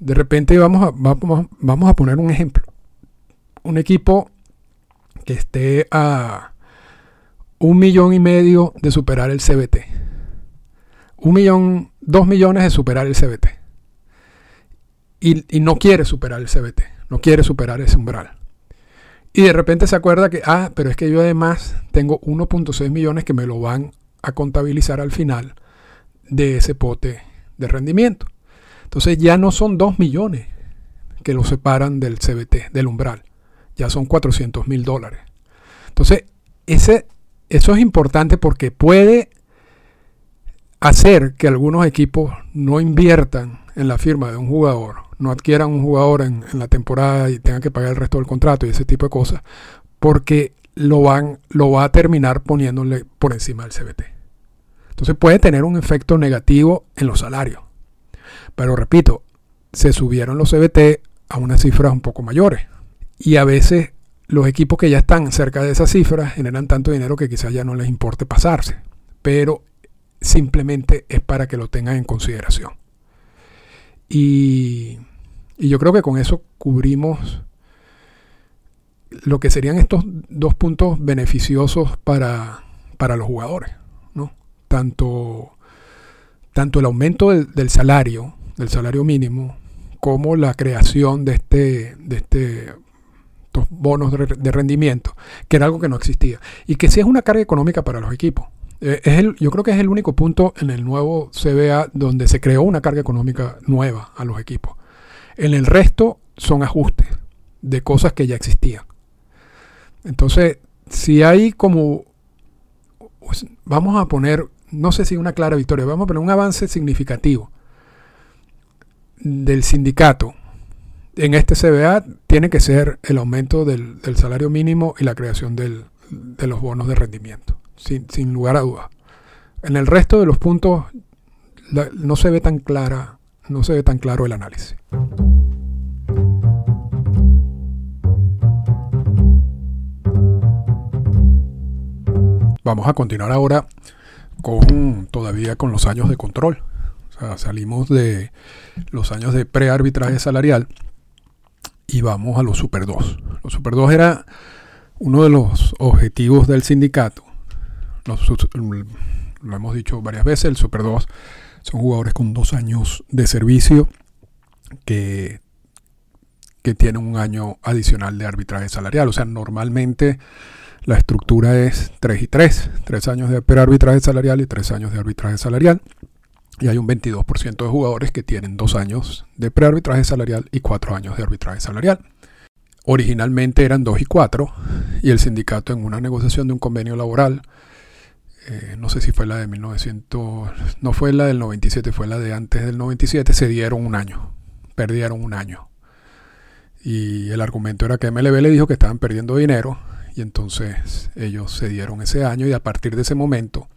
de repente vamos a, vamos, vamos a poner un ejemplo. Un equipo que esté a un millón y medio de superar el CBT un millón, dos millones de superar el CBT. Y, no quiere superar el CBT, no quiere superar ese umbral. Y de repente se acuerda que, ah, pero es que yo además tengo 1.6 millones que me lo van a contabilizar al final de ese pote de rendimiento. Entonces ya no son 2 millones que lo separan del CBT, del umbral. Ya son 400 mil dólares. Entonces, ese, eso es importante porque puede hacer que algunos equipos no inviertan en la firma de un jugador, no adquieran un jugador en, la temporada y tengan que pagar el resto del contrato y ese tipo de cosas, porque lo, van, lo va a terminar poniéndole por encima del CBT. Entonces puede tener un efecto negativo en los salarios. Pero repito, se subieron los CBT a unas cifras un poco mayores. Y a veces los equipos que ya están cerca de esas cifras generan tanto dinero que quizás ya no les importe pasarse. Pero simplemente es para que lo tengan en consideración. Y, yo creo que con eso cubrimos lo que serían estos dos puntos beneficiosos para, para los jugadores. ¿no? Tanto, tanto el aumento del, salario, del salario mínimo, como la creación de este, de este estos bonos de rendimiento, que era algo que no existía. Y que sí es una carga económica para los equipos. Eh, es el, yo creo que es el único punto en el nuevo CBA donde se creó una carga económica nueva a los equipos. En el resto son ajustes de cosas que ya existían. Entonces, si hay como, pues, vamos a poner, no sé si una clara victoria, vamos a poner un avance significativo del sindicato en este CBA, tiene que ser el aumento del, salario mínimo y la creación de los bonos de rendimiento sin, lugar a dudas. En el resto de los puntos no se ve tan clara, no se ve tan claro el análisis. Vamos a continuar ahora con todavía con los años de control. salimos de los años de prearbitraje salarial y vamos a los Super 2. Los Super 2 era uno de los objetivos del sindicato lo hemos dicho varias veces, el Super 2 son jugadores con dos años de servicio que, que tienen un año adicional de arbitraje salarial. O sea, normalmente la estructura es 3 y 3, 3 años de arbitraje salarial y 3 años de arbitraje salarial. Y hay un 22% de jugadores que tienen 2 años de prearbitraje salarial y 4 años de arbitraje salarial. Originalmente eran 2 y 4 y el sindicato en una negociación de un convenio laboral eh, no sé si fue la de 1900, no fue la del 97, fue la de antes del 97, se dieron un año, perdieron un año. Y el argumento era que MLB le dijo que estaban perdiendo dinero y entonces ellos se dieron ese año y a partir de ese momento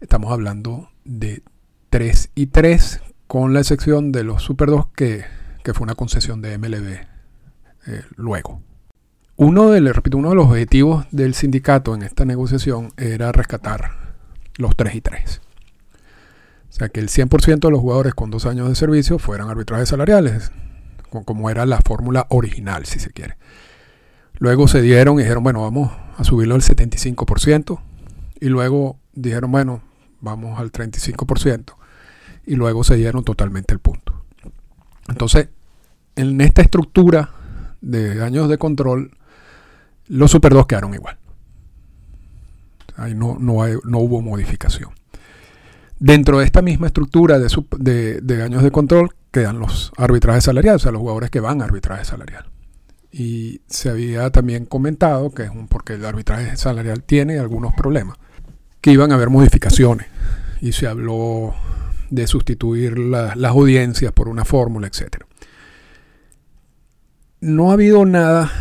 estamos hablando de 3 y 3 con la excepción de los Super 2 que, fue una concesión de MLB eh, luego. Uno de, repito, uno de los objetivos del sindicato en esta negociación era rescatar los 3 y 3. O sea, que el 100% de los jugadores con dos años de servicio fueran arbitrajes salariales, como era la fórmula original, si se quiere. Luego se dieron y dijeron, bueno, vamos a subirlo al 75%. Y luego dijeron, bueno, vamos al 35%. Y luego se dieron totalmente el punto. Entonces, en esta estructura de años de control, los Super 2 quedaron igual. Ahí no, no, no hubo modificación. Dentro de esta misma estructura de, de, años de control quedan los arbitrajes salariales, o sea, los jugadores que van a arbitraje salarial. Y se había también comentado que es un, porque el arbitraje salarial tiene algunos problemas, que iban a haber modificaciones. Y se habló de sustituir las audiencias por una fórmula, etc. No ha habido nada,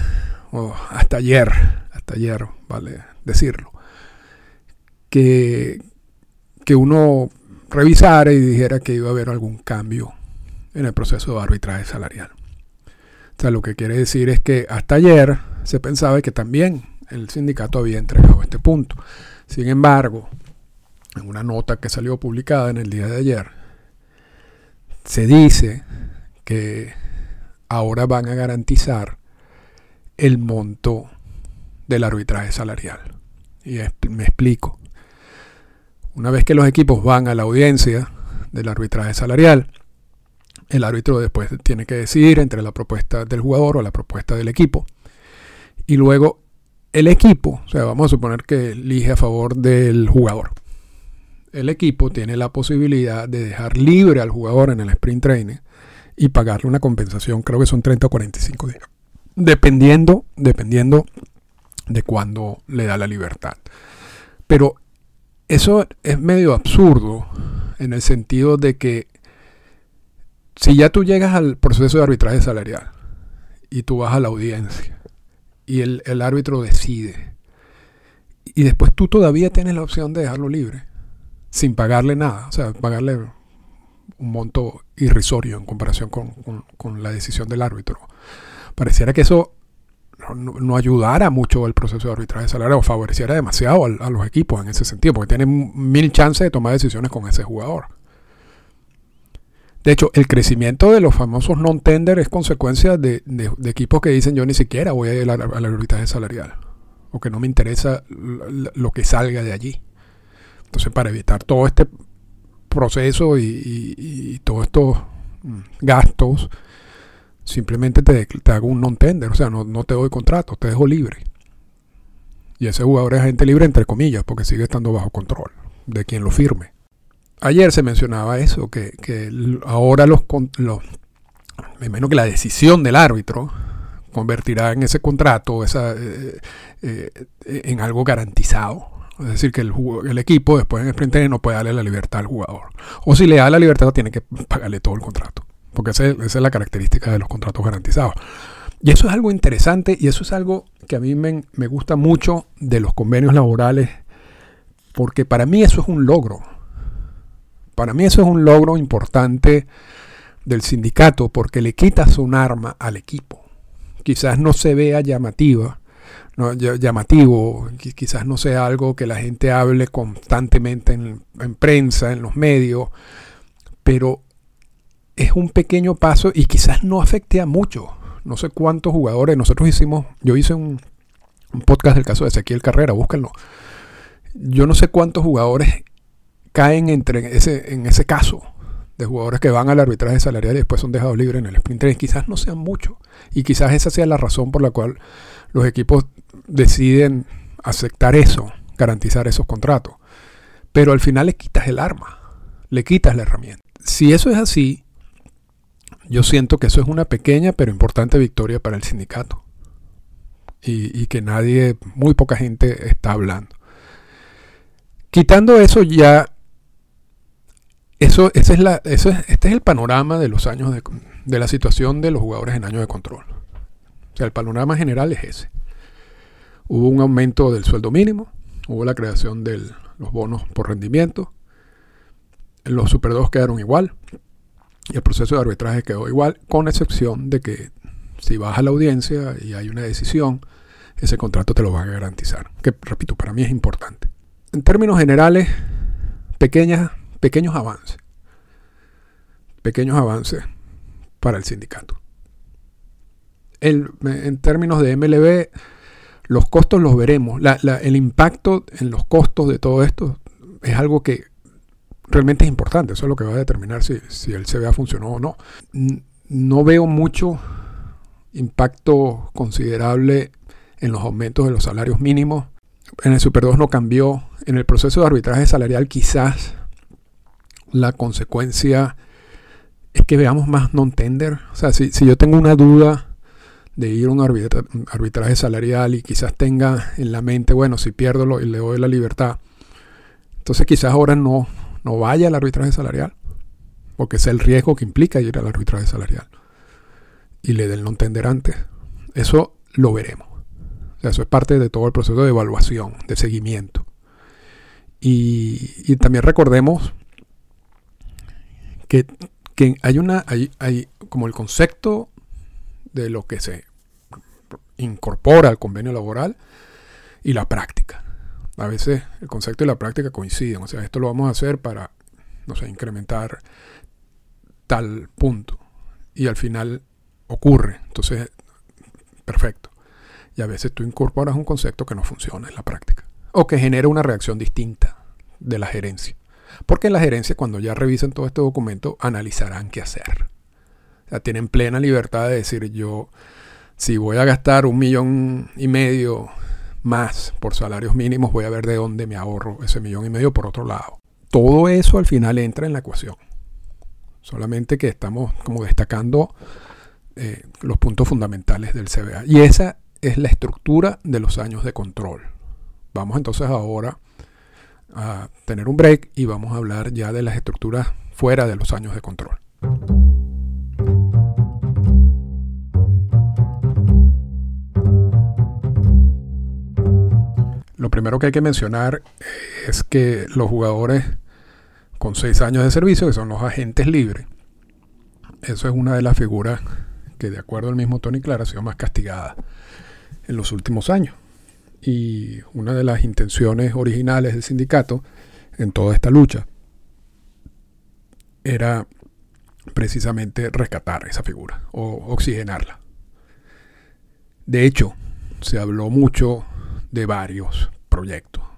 hasta ayer, hasta ayer, vale decirlo, que, que uno revisara y dijera que iba a haber algún cambio en el proceso de arbitraje salarial. O sea, lo que quiere decir es que hasta ayer se pensaba que también el sindicato había entregado este punto. Sin embargo, en una nota que salió publicada en el día de ayer, se dice que ahora van a garantizar el monto del arbitraje salarial. Y me explico. Una vez que los equipos van a la audiencia del arbitraje salarial, el árbitro después tiene que decidir entre la propuesta del jugador o la propuesta del equipo. Y luego el equipo, o sea, vamos a suponer que elige a favor del jugador. El equipo tiene la posibilidad de dejar libre al jugador en el sprint training y pagarle una compensación, creo que son 30 o 45 días. Dependiendo, dependiendo de cuándo le da la libertad. Pero eso es medio absurdo en el sentido de que si ya tú llegas al proceso de arbitraje salarial y tú vas a la audiencia y el, árbitro decide y después tú todavía tienes la opción de dejarlo libre sin pagarle nada, o sea, pagarle un monto irrisorio en comparación con, con la decisión del árbitro. Pareciera que eso no, ayudara mucho el proceso de arbitraje salarial o favoreciera demasiado a, los equipos en ese sentido, porque tienen mil chances de tomar decisiones con ese jugador. De hecho, el crecimiento de los famosos non-tender es consecuencia de, equipos que dicen yo ni siquiera voy a ir al, arbitraje salarial, o que no me interesa lo que salga de allí. Entonces, para evitar todo este proceso y todos estos mm, gastos, simplemente te, hago un non-tender, o sea, no, te doy contrato, te dejo libre. Y ese jugador es agente libre entre comillas, porque sigue estando bajo control de quien lo firme. Ayer se mencionaba eso, que, ahora los, los, me que la decisión del árbitro convertirá en ese contrato esa, eh, eh, en algo garantizado. Es decir, que el, el equipo después en el sprint no puede darle la libertad al jugador. O si le da la libertad, tiene que pagarle todo el contrato porque esa, es la característica de los contratos garantizados. Y eso es algo interesante y eso es algo que a mí me, gusta mucho de los convenios laborales, porque para mí eso es un logro. Para mí eso es un logro importante del sindicato, porque le quitas un arma al equipo. Quizás no se vea llamativa, llamativo, quizás no sea algo que la gente hable constantemente en, en prensa, en los medios, pero es un pequeño paso y quizás no afecte a mucho. No sé cuántos jugadores. Nosotros hicimos, yo hice un, podcast del caso de Ezequiel Carrera, búsquenlo. Yo no sé cuántos jugadores caen entre ese, en ese caso de jugadores que van al arbitraje salarial y después son dejados libres en el sprint Quizás no sean muchos. Y quizás esa sea la razón por la cual los equipos deciden aceptar eso, garantizar esos contratos. Pero al final le quitas el arma, le quitas la herramienta. Si eso es así, yo siento que eso es una pequeña pero importante victoria para el sindicato. Y, que nadie, muy poca gente está hablando. Quitando eso ya, eso, es la, eso es, este es el panorama de los años de, de la situación de los jugadores en años de control. O sea, el panorama general es ese. Hubo un aumento del sueldo mínimo, hubo la creación de los bonos por rendimiento, los Super 2 quedaron igual, y el proceso de arbitraje quedó igual, con excepción de que si vas a la audiencia y hay una decisión, ese contrato te lo va a garantizar. Que, repito, para mí es importante. En términos generales, pequeñas, pequeños avances. Pequeños avances para el sindicato. en términos de MLB, los costos los veremos. el impacto en los costos de todo esto es algo que realmente es importante. Eso es lo que va a determinar si, si el CBA funcionó o no. No veo mucho impacto considerable en los aumentos de los salarios mínimos. En el Super 2 no cambió. En el proceso de arbitraje salarial quizás la consecuencia es que veamos más non-tender. O sea, si, yo tengo una duda de ir a un arbitraje salarial y quizás tenga en la mente, bueno, si pierdo lo, le doy la libertad, entonces quizás ahora no, no vaya al arbitraje salarial, porque es el riesgo que implica ir al arbitraje salarial y le den non-tender antes. Eso lo veremos. eso es parte de todo el proceso de evaluación, de seguimiento. Y, también recordemos que, hay una, hay, hay como el concepto de lo que se incorpora al convenio laboral y la práctica. A veces el concepto y la práctica coinciden. O sea, esto lo vamos a hacer para, no sé, incrementar tal punto. Y al final ocurre. Entonces, perfecto. Y a veces tú incorporas un concepto que no funciona en la práctica. O que genera una reacción distinta de la gerencia. Porque la gerencia, cuando ya revisen todo este documento, analizarán qué hacer. O sea, tienen plena libertad de decir yo, si voy a gastar un millón y medio más por salarios mínimos, voy a ver de dónde me ahorro ese millón y medio por otro lado. Todo eso al final entra en la ecuación. Solamente que estamos como destacando eh, los puntos fundamentales del CBA. Y esa es la estructura de los años de control. Vamos entonces ahora a tener un break y vamos a hablar ya de las estructuras fuera de los años de control. Lo primero que hay que mencionar es que los jugadores con seis años de servicio, que son los agentes libres, eso es una de las figuras que de acuerdo al mismo Tony Clara ha sido más castigada en los últimos años. Y una de las intenciones originales del sindicato en toda esta lucha era precisamente rescatar esa figura o oxigenarla. De hecho, se habló mucho de varios proyectos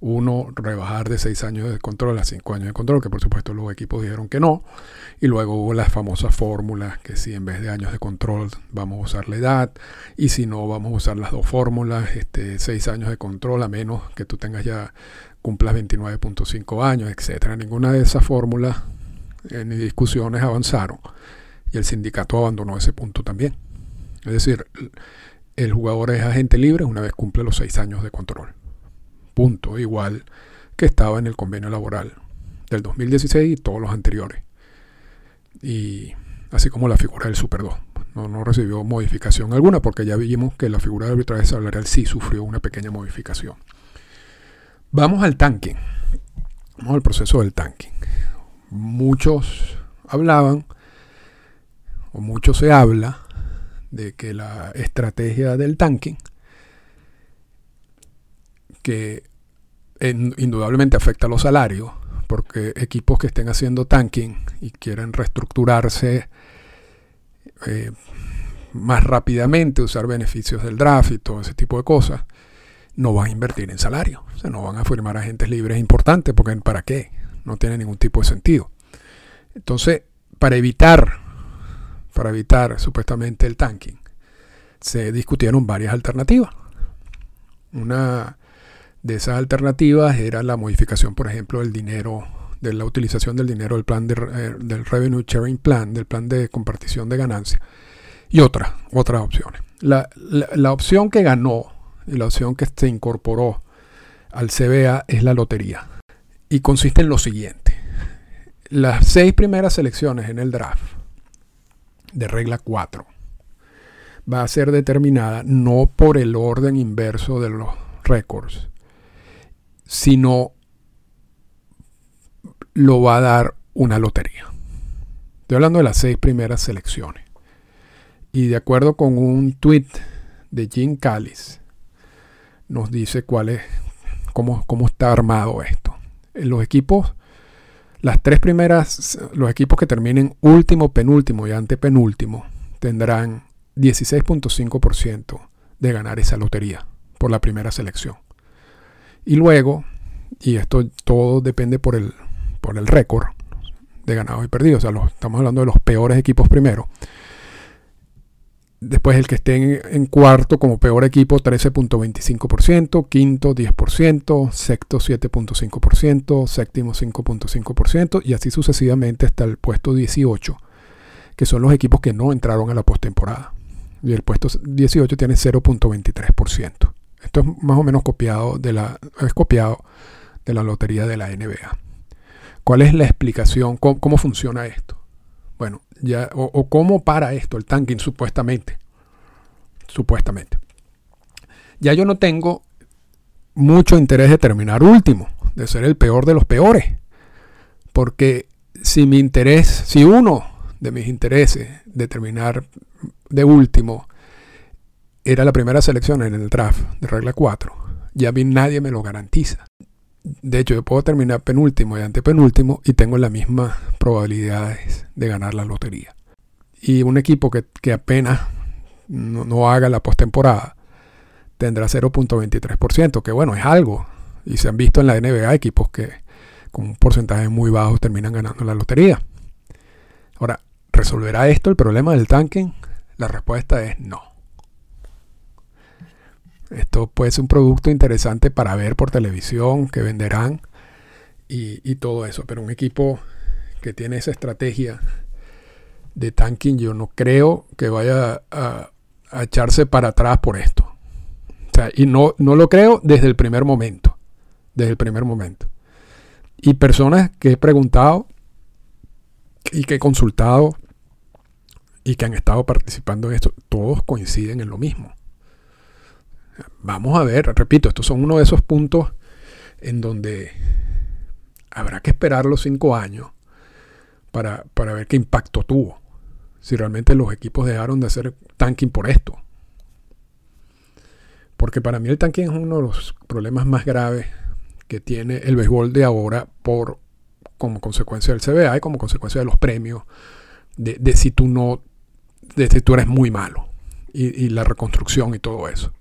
uno, rebajar de seis años de control a cinco años de control, que por supuesto los equipos dijeron que no. Y luego hubo las famosas fórmulas, que si en vez de años de control vamos a usar la edad, y si no vamos a usar las dos fórmulas, este, seis años de control, a menos que tú tengas ya, cumplas 29.5 años, etcétera. Ninguna de esas fórmulas eh, ni discusiones avanzaron. Y el sindicato abandonó ese punto también. Es decir, el jugador es agente libre una vez cumple los seis años de control punto, igual que estaba en el convenio laboral del 2016 y todos los anteriores. Y así como la figura del Super 2. No, recibió modificación alguna porque ya vimos que la figura de arbitraje salarial sí sufrió una pequeña modificación. Vamos al tanking. Vamos al proceso del tanking. Muchos hablaban, o mucho se habla, de que la estrategia del tanking que indudablemente afecta a los salarios, porque equipos que estén haciendo tanking y quieren reestructurarse eh, más rápidamente, usar beneficios del draft y todo ese tipo de cosas, no van a invertir en salario. O sea, no van a firmar agentes libres importantes, porque ¿para qué? No tiene ningún tipo de sentido. Entonces, para evitar, para evitar supuestamente el tanking, se discutieron varias alternativas. Una de esas alternativas era la modificación, por ejemplo, del dinero, de la utilización del dinero del plan de, eh, del Revenue Sharing Plan, del plan de compartición de ganancias, y otras, otras opciones. La, la opción que ganó y la opción que se incorporó al CBA es la lotería. Y consiste en lo siguiente. Las seis primeras selecciones en el draft de regla 4 va a ser determinada no por el orden inverso de los récords, sino lo va a dar una lotería. Estoy hablando de las seis primeras selecciones. Y de acuerdo con un tweet de Jim Callis, nos dice cuál es, cómo, cómo está armado esto. Los equipos, las tres primeras, los equipos que terminen último, penúltimo y antepenúltimo tendrán 16.5% de ganar esa lotería por la primera selección. Y luego, y esto todo depende por el, por el récord de ganados y perdidos, o sea, estamos hablando de los peores equipos primero. Después el que esté en, cuarto como peor equipo 13.25%, quinto 10%, sexto 7.5%, séptimo 5.5% y así sucesivamente hasta el puesto 18, que son los equipos que no entraron a la postemporada. Y el puesto 18 tiene 0.23%. Esto es más o menos copiado de la, es copiado de la lotería de la NBA. ¿Cuál es la explicación? ¿Cómo, funciona esto? Ya, o, cómo para esto el tanking supuestamente. Supuestamente. Ya yo no tengo mucho interés de terminar último, de ser el peor de los peores. Porque si mi interés, si uno de mis intereses de terminar de último era la primera selección en el draft de regla 4, ya a mí nadie me lo garantiza. De hecho, yo puedo terminar penúltimo y antepenúltimo y tengo las mismas probabilidades de ganar la lotería. Y un equipo que, apenas no, haga la postemporada tendrá 0.23%, que bueno, es algo. Y se han visto en la NBA equipos que con un porcentaje muy bajo terminan ganando la lotería. Ahora, ¿resolverá esto el problema del tanking? La respuesta es no. Esto puede ser un producto interesante para ver por televisión, que venderán y, todo eso. Pero un equipo que tiene esa estrategia de tanking, yo no creo que vaya a, echarse para atrás por esto. y no, no lo creo desde el primer momento. Desde el primer momento. Y personas que he preguntado y que he consultado y que han estado participando en esto, todos coinciden en lo mismo. Vamos a ver, repito, estos son uno de esos puntos en donde habrá que esperar los cinco años para, ver qué impacto tuvo. Si realmente los equipos dejaron de hacer tanking por esto. Porque para mí el tanking es uno de los problemas más graves que tiene el béisbol de ahora por como consecuencia del CBA y como consecuencia de los premios de, si tú no de si tú eres muy malo y la reconstrucción y todo eso.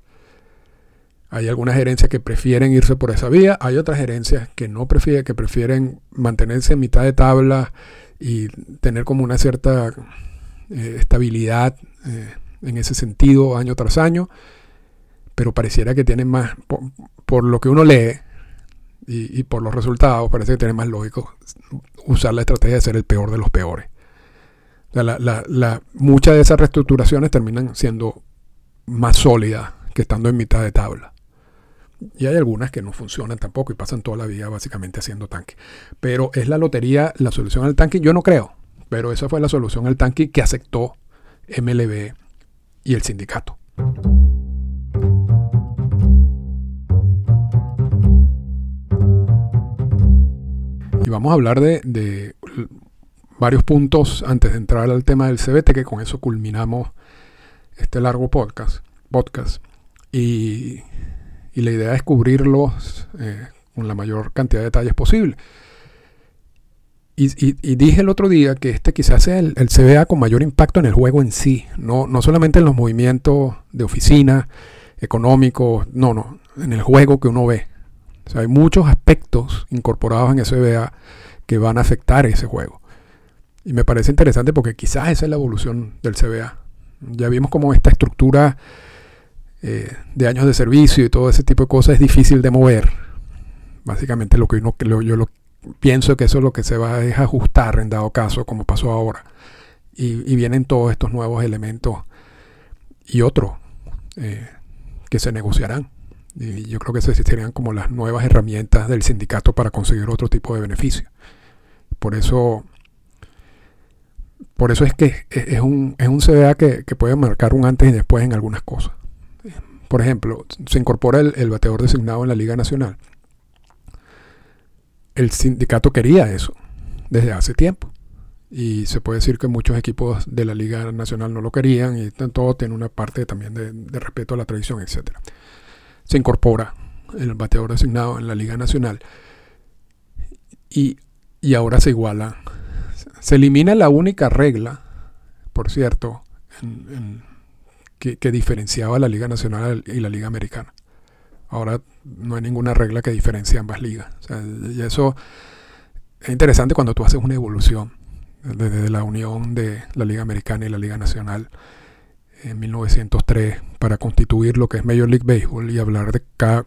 Hay algunas gerencias que prefieren irse por esa vía, hay otras gerencias que no prefieren, que prefieren mantenerse en mitad de tabla y tener como una cierta eh, estabilidad eh, en ese sentido año tras año, pero pareciera que tienen más, por, lo que uno lee y, por los resultados, parece que tiene más lógico usar la estrategia de ser el peor de los peores. muchas de esas reestructuraciones terminan siendo más sólidas que estando en mitad de tabla. Y hay algunas que no funcionan tampoco y pasan toda la vida básicamente haciendo tanque. Pero es la lotería la solución al tanque. Yo no creo. Pero esa fue la solución al tanque que aceptó MLB y el sindicato. Y vamos a hablar de, de, varios puntos antes de entrar al tema del CBT, que con eso culminamos este largo podcast. podcast. Y y la idea es cubrirlos eh, con la mayor cantidad de detalles posible. Y, dije el otro día que este quizás sea el, CBA con mayor impacto en el juego en sí, no, no solamente en los movimientos de oficina, económicos, no, no, en el juego que uno ve. O sea, hay muchos aspectos incorporados en el CBA que van a afectar ese juego. Y me parece interesante porque quizás esa es la evolución del CBA. Ya vimos cómo esta estructura eh, de años de servicio y todo ese tipo de cosas es difícil de mover. Básicamente lo que uno, yo pienso que eso es lo que se va a ajustar en dado caso, como pasó ahora. Y, vienen todos estos nuevos elementos y otros eh, que se negociarán. Y yo creo que esas serían como las nuevas herramientas del sindicato para conseguir otro tipo de beneficio. Por eso, por eso es que es un, es un CDA que, que puede marcar un antes y después en algunas cosas. Por ejemplo, se incorpora el, bateador designado en la Liga Nacional. El sindicato quería eso desde hace tiempo. Y se puede decir que muchos equipos de la Liga Nacional no lo querían y todo tiene una parte también de, respeto a la tradición, etc. Se incorpora el bateador designado en la Liga Nacional. y, ahora se iguala. Se elimina la única regla, por cierto, que, diferenciaba la Liga Nacional y la Liga Americana. Ahora no hay ninguna regla que diferencie ambas ligas. y eso es interesante cuando tú haces una evolución desde la unión de la Liga Americana y la Liga Nacional en 1903 para constituir lo que es Major League Baseball y hablar de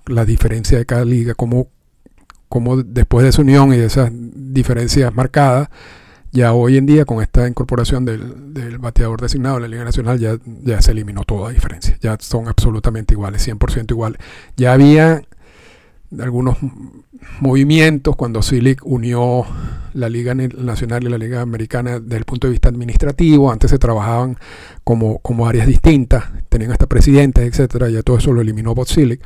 la diferencia de cada liga, cómo, cómo después de esa unión y de esas diferencias marcadas, ya hoy en día con esta incorporación del, bateador designado de la Liga Nacional ya, se eliminó toda diferencia, ya son absolutamente iguales, 100% iguales. Ya había algunos movimientos cuando Silic unió la Liga Nacional y la Liga Americana desde el punto de vista administrativo. Antes se trabajaban como, áreas distintas, tenían hasta presidentes, etcétera. Ya todo eso lo eliminó Bob Silic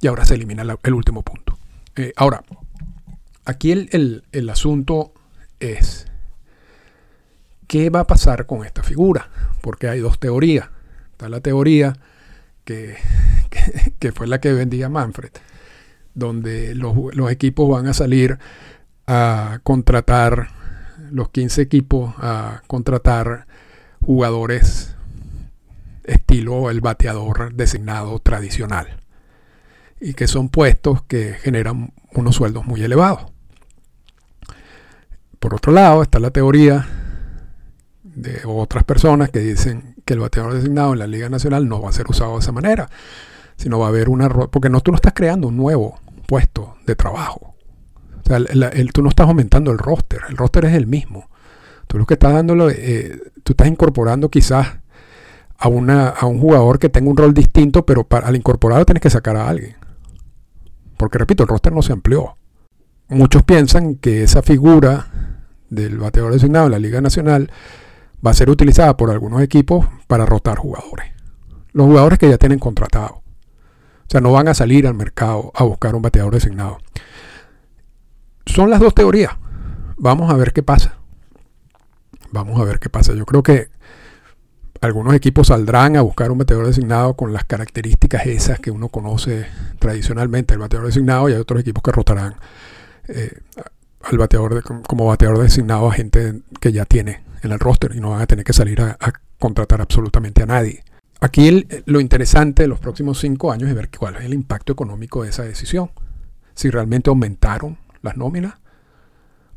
y ahora se elimina el último punto. Eh, ahora, aquí el asunto es qué va a pasar con esta figura, porque hay dos teorías. Está la teoría que, que, fue la que vendía Manfred donde los, equipos van a salir a contratar, los 15 equipos a contratar jugadores estilo el bateador designado tradicional y que son puestos que generan unos sueldos muy elevados. Por otro lado está la teoría de otras personas que dicen que el bateador designado en la Liga Nacional no va a ser usado de esa manera, sino va a haber una... porque no, tú no estás creando un nuevo puesto de trabajo. O sea, el, tú no estás aumentando el roster, el roster es el mismo. Tú lo que estás dándolo, eh, tú estás incorporando quizás a, una, a un jugador que tenga un rol distinto, pero al incorporado tienes que sacar a alguien. Porque repito, el roster no se amplió. Muchos piensan que esa figura del bateador designado en la Liga Nacional va a ser utilizada por algunos equipos para rotar jugadores. Los jugadores que ya tienen contratado. O sea, no van a salir al mercado a buscar un bateador designado. Son las dos teorías. Vamos a ver qué pasa. Vamos a ver qué pasa. Yo creo que algunos equipos saldrán a buscar un bateador designado con las características esas que uno conoce tradicionalmente, el bateador designado, y hay otros equipos que rotarán eh, al bateador como bateador designado a gente que ya tiene en el roster y no van a tener que salir a contratar absolutamente a nadie. Aquí lo interesante de los próximos cinco años es ver cuál es el impacto económico de esa decisión. Si realmente aumentaron las nóminas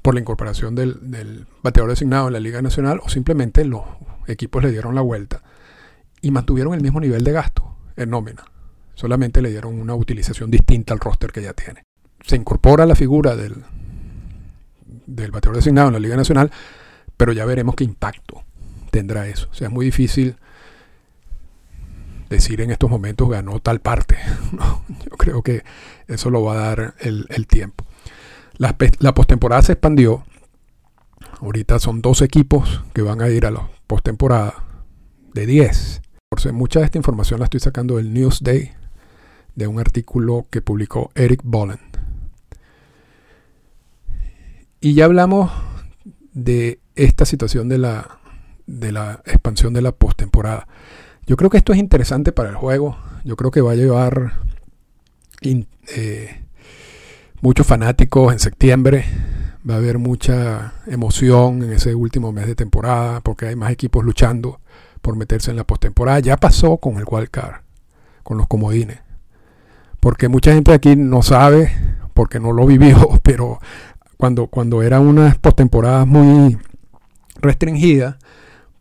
por la incorporación del, bateador designado en la Liga Nacional o simplemente los equipos le dieron la vuelta y mantuvieron el mismo nivel de gasto en nómina. Solamente le dieron una utilización distinta al roster que ya tiene. Se incorpora la figura del, del bateador designado en la Liga Nacional, pero ya veremos qué impacto tendrá eso. O sea, es muy difícil decir en estos momentos ganó tal parte. yo creo que eso lo va a dar el, tiempo. La, postemporada se expandió. Ahorita son dos equipos que van a ir a la postemporada de 10. Por mucha de esta información la estoy sacando del Newsday, de un artículo que publicó Eric Bolland. Y ya hablamos de esta situación de la, de la expansión de la postemporada. Yo creo que esto es interesante para el juego. Yo creo que va a llevar eh, muchos fanáticos en septiembre. Va a haber mucha emoción en ese último mes de temporada porque hay más equipos luchando por meterse en la postemporada. Ya pasó con el wildcard, con los comodines. Porque mucha gente aquí no sabe, porque no lo vivió, pero cuando, cuando eran unas postemporadas muy restringidas,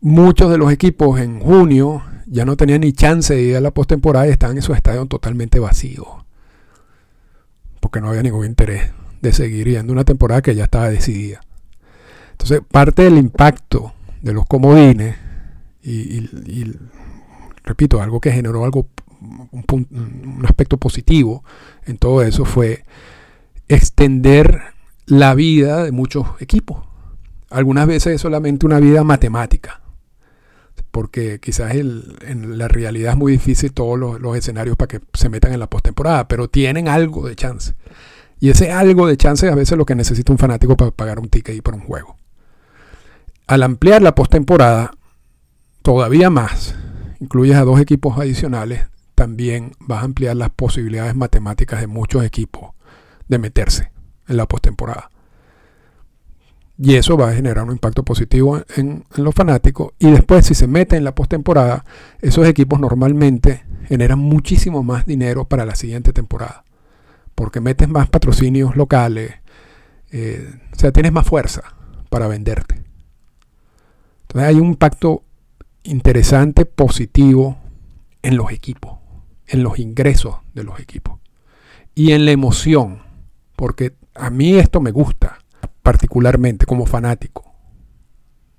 muchos de los equipos en junio ya no tenían ni chance de ir a la postemporada y estaban en su estadio totalmente vacío. Porque no había ningún interés de seguir yendo una temporada que ya estaba decidida. Entonces, parte del impacto de los comodines, y, repito, algo que generó algo, un, aspecto positivo en todo eso fue extender la vida de muchos equipos. Algunas veces es solamente una vida matemática porque quizás en la realidad es muy difícil todos los, escenarios para que se metan en la postemporada, pero tienen algo de chance. Y ese algo de chance es a veces lo que necesita un fanático para pagar un ticket y por un juego. Al ampliar la postemporada, todavía más, incluyes a dos equipos adicionales, también vas a ampliar las posibilidades matemáticas de muchos equipos de meterse en la postemporada. Y eso va a generar un impacto positivo en, los fanáticos. Y después, si se mete en la postemporada, esos equipos normalmente generan muchísimo más dinero para la siguiente temporada. Porque metes más patrocinios locales. Eh, o sea, tienes más fuerza para venderte. Entonces hay un impacto interesante, positivo en los equipos, en los ingresos de los equipos y en la emoción, porque a mí esto me gusta particularmente como fanático.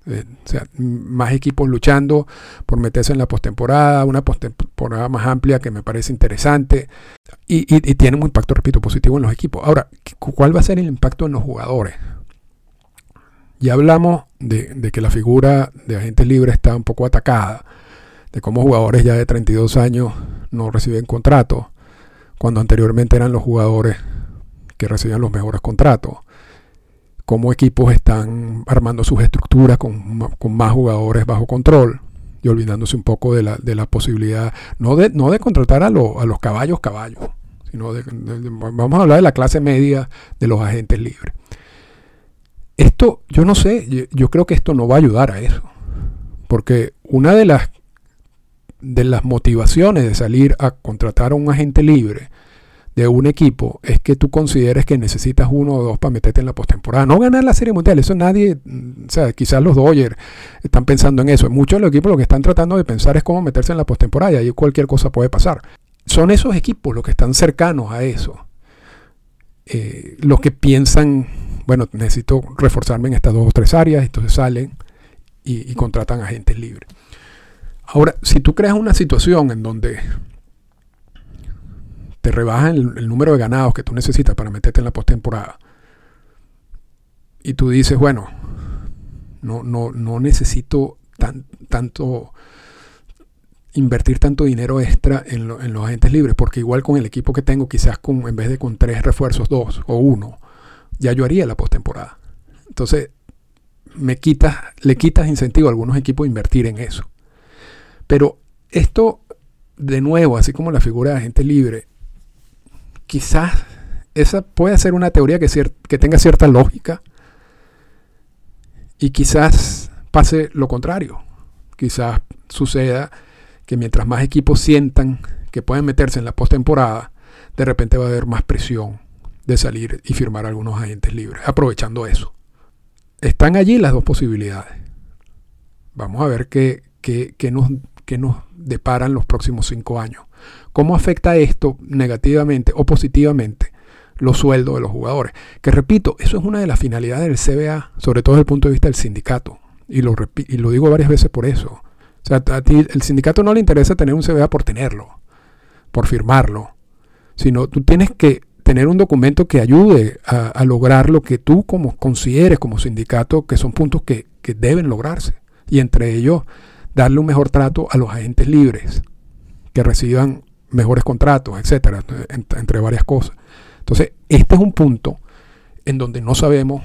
Eh, o sea, más equipos luchando por meterse en la postemporada, una postemporada más amplia que me parece interesante y, tiene un impacto, repito, positivo en los equipos. Ahora, ¿cuál va a ser el impacto en los jugadores? Ya hablamos de, de que la figura de agente libre está un poco atacada, de cómo jugadores ya de 32 años no reciben contratos, cuando anteriormente eran los jugadores que recibían los mejores contratos cómo equipos están armando sus estructuras con, más jugadores bajo control y olvidándose un poco de la, de la posibilidad, no de, no de contratar a, a los caballos caballos, sino de, vamos a hablar de la clase media de los agentes libres. Esto, yo no sé, yo, yo creo que esto no va a ayudar a eso, porque una de las, de las motivaciones de salir a contratar a un agente libre de un equipo es que tú consideres que necesitas uno o dos para meterte en la postemporada. No ganar la Serie Mundial, eso nadie, mm, o sea, quizás los Dodgers están pensando en eso. Muchos de los equipos lo que están tratando de pensar es cómo meterse en la postemporada y ahí cualquier cosa puede pasar. Son esos equipos los que están cercanos a eso. Eh, los que piensan, bueno, necesito reforzarme en estas dos o tres áreas, entonces salen y, y contratan agentes libres. Ahora, si tú creas una situación en donde te rebajan el, número de ganados que tú necesitas para meterte en la postemporada. Y tú dices, bueno, no, no, no necesito tan, tanto invertir tanto dinero extra en, los agentes libres, porque igual con el equipo que tengo, quizás con, en vez de con tres refuerzos, dos o uno, ya yo haría la postemporada. Entonces, me quitas, le quitas incentivo a algunos equipos a invertir en eso. Pero esto, de nuevo, así como la figura de agente libre, quizás esa puede ser una teoría que, tenga cierta lógica y quizás pase lo contrario. Quizás suceda que mientras más equipos sientan que pueden meterse en la postemporada, de repente va a haber más presión de salir y firmar algunos agentes libres, aprovechando eso. Están allí las dos posibilidades. Vamos a ver qué, nos, qué nos deparan los próximos cinco años. ¿Cómo afecta esto negativamente o positivamente los sueldos de los jugadores? Que repito, eso es una de las finalidades del CBA, sobre todo desde el punto de vista del sindicato. Y lo, y lo digo varias veces por eso. O sea, a ti el sindicato no le interesa tener un CBA por tenerlo, por firmarlo, sino tú tienes que tener un documento que ayude a, lograr lo que tú como consideres como sindicato que son puntos que, que deben lograrse. Y entre ellos, darle un mejor trato a los agentes libres, que reciban mejores contratos, etcétera, entre varias cosas. Entonces, este es un punto en donde no sabemos.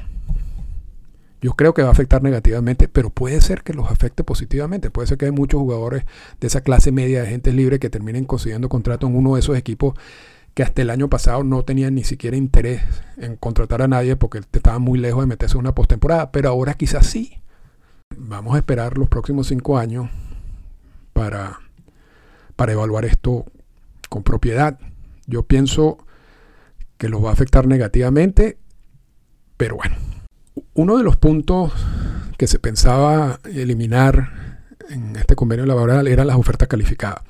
Yo creo que va a afectar negativamente, pero puede ser que los afecte positivamente. Puede ser que hay muchos jugadores de esa clase media de gente libre que terminen consiguiendo contrato en uno de esos equipos que hasta el año pasado no tenían ni siquiera interés en contratar a nadie porque estaban muy lejos de meterse en una postemporada, pero ahora quizás sí. Vamos a esperar los próximos cinco años para, para evaluar esto con propiedad. Yo pienso que los va a afectar negativamente, pero bueno. Uno de los puntos que se pensaba eliminar en este convenio laboral eran las ofertas calificadas.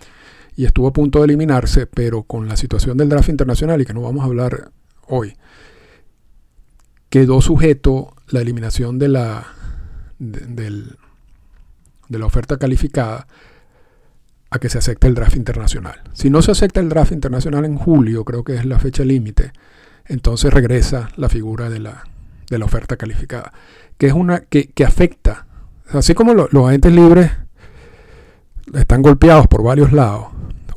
Y estuvo a punto de eliminarse, pero con la situación del draft internacional, y que no vamos a hablar hoy, quedó sujeto la eliminación de la, de la oferta calificada a que se acepte el draft internacional. Si no se acepta el draft internacional en julio, creo que es la fecha límite, entonces regresa la figura de la, de la oferta calificada, que es una que, afecta, así como los agentes libres están golpeados por varios lados,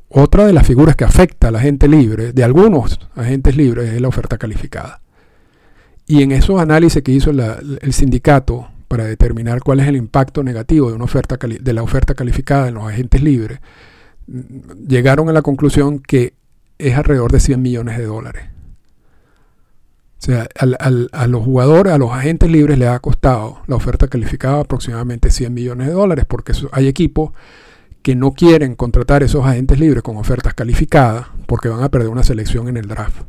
otra de las figuras que afecta a la gente libre, de algunos agentes libres, es la oferta calificada. Y en esos análisis que hizo el sindicato para determinar cuál es el impacto negativo de, una oferta de la oferta calificada en los agentes libres, llegaron a la conclusión que es alrededor de 100 millones de dólares. O sea, a los jugadores, a los agentes libres les ha costado la oferta calificada aproximadamente 100 millones de dólares, porque hay equipos que no quieren contratar esos agentes libres con ofertas calificadas porque van a perder una selección en el draft.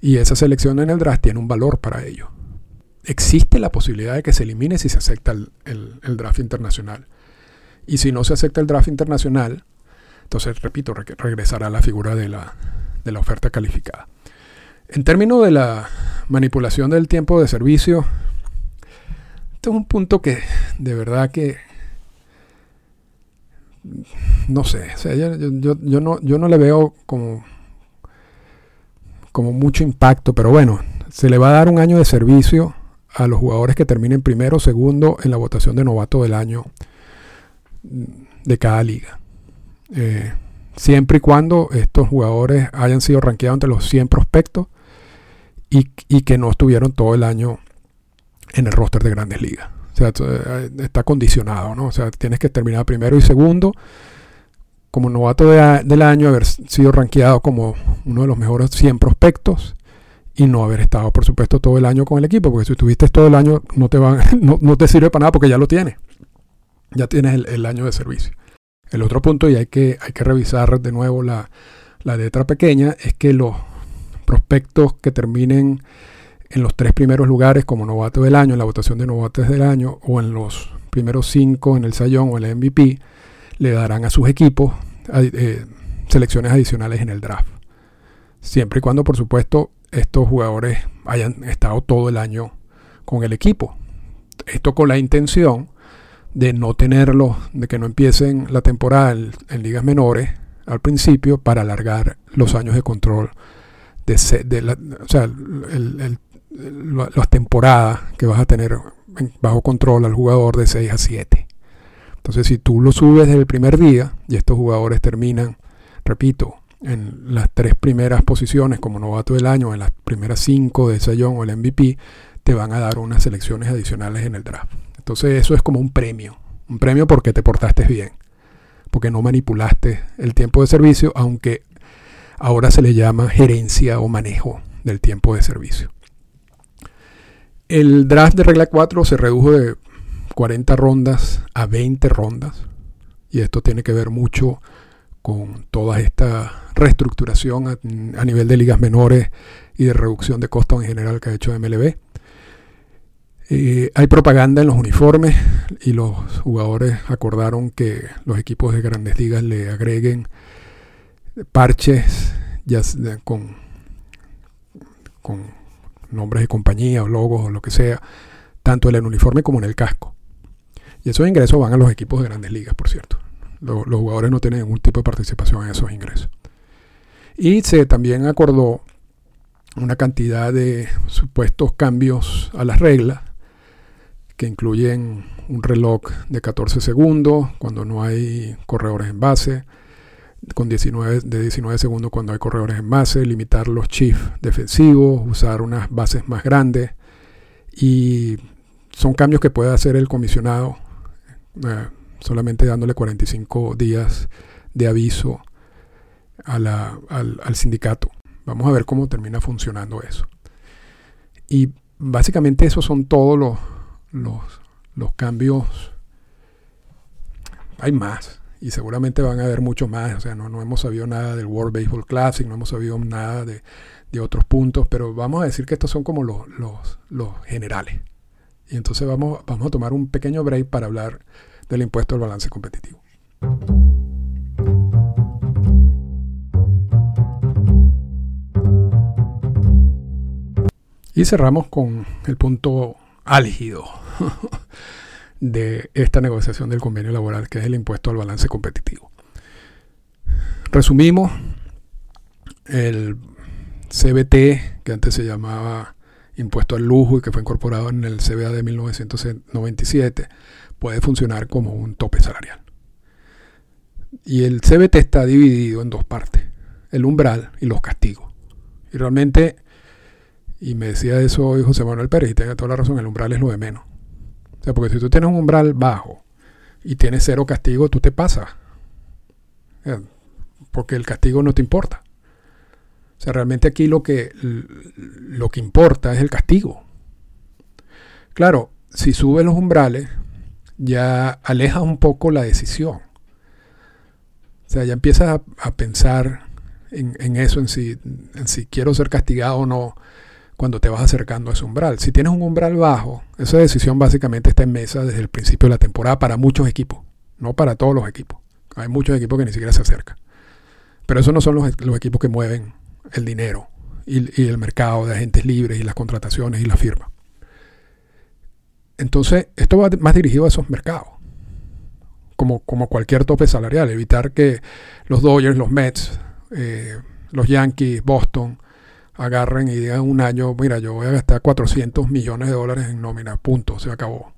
Y esa selección en el draft tiene un valor para ellos. Existe la posibilidad de que se elimine si se acepta el, draft internacional. Y si no se acepta el draft internacional, entonces, repito, regresará a la figura de la, de la oferta calificada. En términos de la manipulación del tiempo de servicio, este es un punto que de verdad que no sé, yo, no, yo no le veo como, como mucho impacto, pero bueno, se le va a dar un año de servicio a los jugadores que terminen primero o segundo en la votación de novato del año de cada liga. Eh, siempre y cuando estos jugadores hayan sido rankeados entre los 100 prospectos y, que no estuvieron todo el año en el roster de grandes ligas. O sea, eh, está condicionado, ¿no? O sea, tienes que terminar primero y segundo como novato del año, haber sido rankeado como uno de los mejores 100 prospectos y no haber estado, por supuesto, todo el año con el equipo, porque si estuviste todo el año no te, van, no, te sirve para nada porque ya lo tienes. Ya tienes el, año de servicio. El otro punto, y hay que, hay que revisar de nuevo la, la letra pequeña, es que los prospectos que terminen en los tres primeros lugares como novato del año, en la votación de novatos del año, o en los primeros cinco en el Sayón o el MVP, le darán a sus equipos eh, selecciones adicionales en el draft. Siempre y cuando, por supuesto, estos jugadores hayan estado todo el año con el equipo. Esto con la intención de no tenerlos, de que no empiecen la temporada en ligas menores al principio para alargar los años de control de, la, o sea, las temporadas que vas a tener bajo control al jugador de 6 a 7. Entonces, si tú lo subes desde el primer día y estos jugadores terminan, repito, en las tres primeras posiciones como novato del año, en las primeras cinco de Sayón o el MVP, te van a dar unas selecciones adicionales en el draft. Entonces, eso es como un premio. Un premio porque te portaste bien, porque no manipulaste el tiempo de servicio, aunque ahora se le llama gerencia o manejo del tiempo de servicio. El draft de regla 4 se redujo de 40 rondas a 20 rondas y esto tiene que ver mucho con toda esta reestructuración a, nivel de ligas menores y de reducción de costos en general que ha hecho MLB. Eh, hay propaganda en los uniformes y los jugadores acordaron que los equipos de grandes ligas le agreguen parches ya con, con nombres de compañía o logos o lo que sea, tanto en el uniforme como en el casco. Y esos ingresos van a los equipos de grandes ligas, por cierto. Los, jugadores no tienen ningún tipo de participación en esos ingresos. Y se también acordó una cantidad de supuestos cambios a las reglas que incluyen un reloj de 14 segundos cuando no hay corredores en base, con 19, de 19 segundos cuando hay corredores en base, limitar los chips defensivos, usar unas bases más grandes y son cambios que puede hacer el comisionado eh, solamente dándole 45 días de aviso al, al, sindicato. Vamos a ver cómo termina funcionando eso. Y básicamente esos son todos los, cambios. Hay más y seguramente van a haber muchos más. O sea, no, hemos sabido nada del World Baseball Classic, no hemos sabido nada de, otros puntos, pero vamos a decir que estos son como los, generales. Y entonces vamos a tomar un pequeño break para hablar del impuesto al balance competitivo. Y cerramos con el punto álgido de esta negociación del convenio laboral, que es el impuesto al balance competitivo. Resumimos, el CBT, que antes se llamaba impuesto al lujo y que fue incorporado en el CBA de 1997, puede funcionar como un tope salarial. Y el CBT está dividido en dos partes, el umbral y los castigos. Y realmente, y me decía eso hoy José Manuel Pérez, y tenga toda la razón, el umbral es lo de menos porque si tú tienes un umbral bajo y tienes cero castigo, tú te pasas. Porque el castigo no te importa. O sea, realmente aquí lo que, lo que importa es el castigo. Claro, si subes los umbrales, ya alejas un poco la decisión. O sea, ya empiezas a, pensar en, eso, en si, en si quiero ser castigado o no cuando te vas acercando a ese umbral. Si tienes un umbral bajo, esa decisión básicamente está en mesa desde el principio de la temporada para muchos equipos, no para todos los equipos. Hay muchos equipos que ni siquiera se acercan. Pero esos no son los, equipos que mueven el dinero y, y, el mercado de agentes libres y las contrataciones y la firma. Entonces, esto va más dirigido a esos mercados. Como, como cualquier tope salarial, evitar que los Dodgers, los Mets, eh, los Yankees, Boston, agarren y digan un año, mira, yo voy a gastar 400 millones de dólares en nómina, punto, se acabó.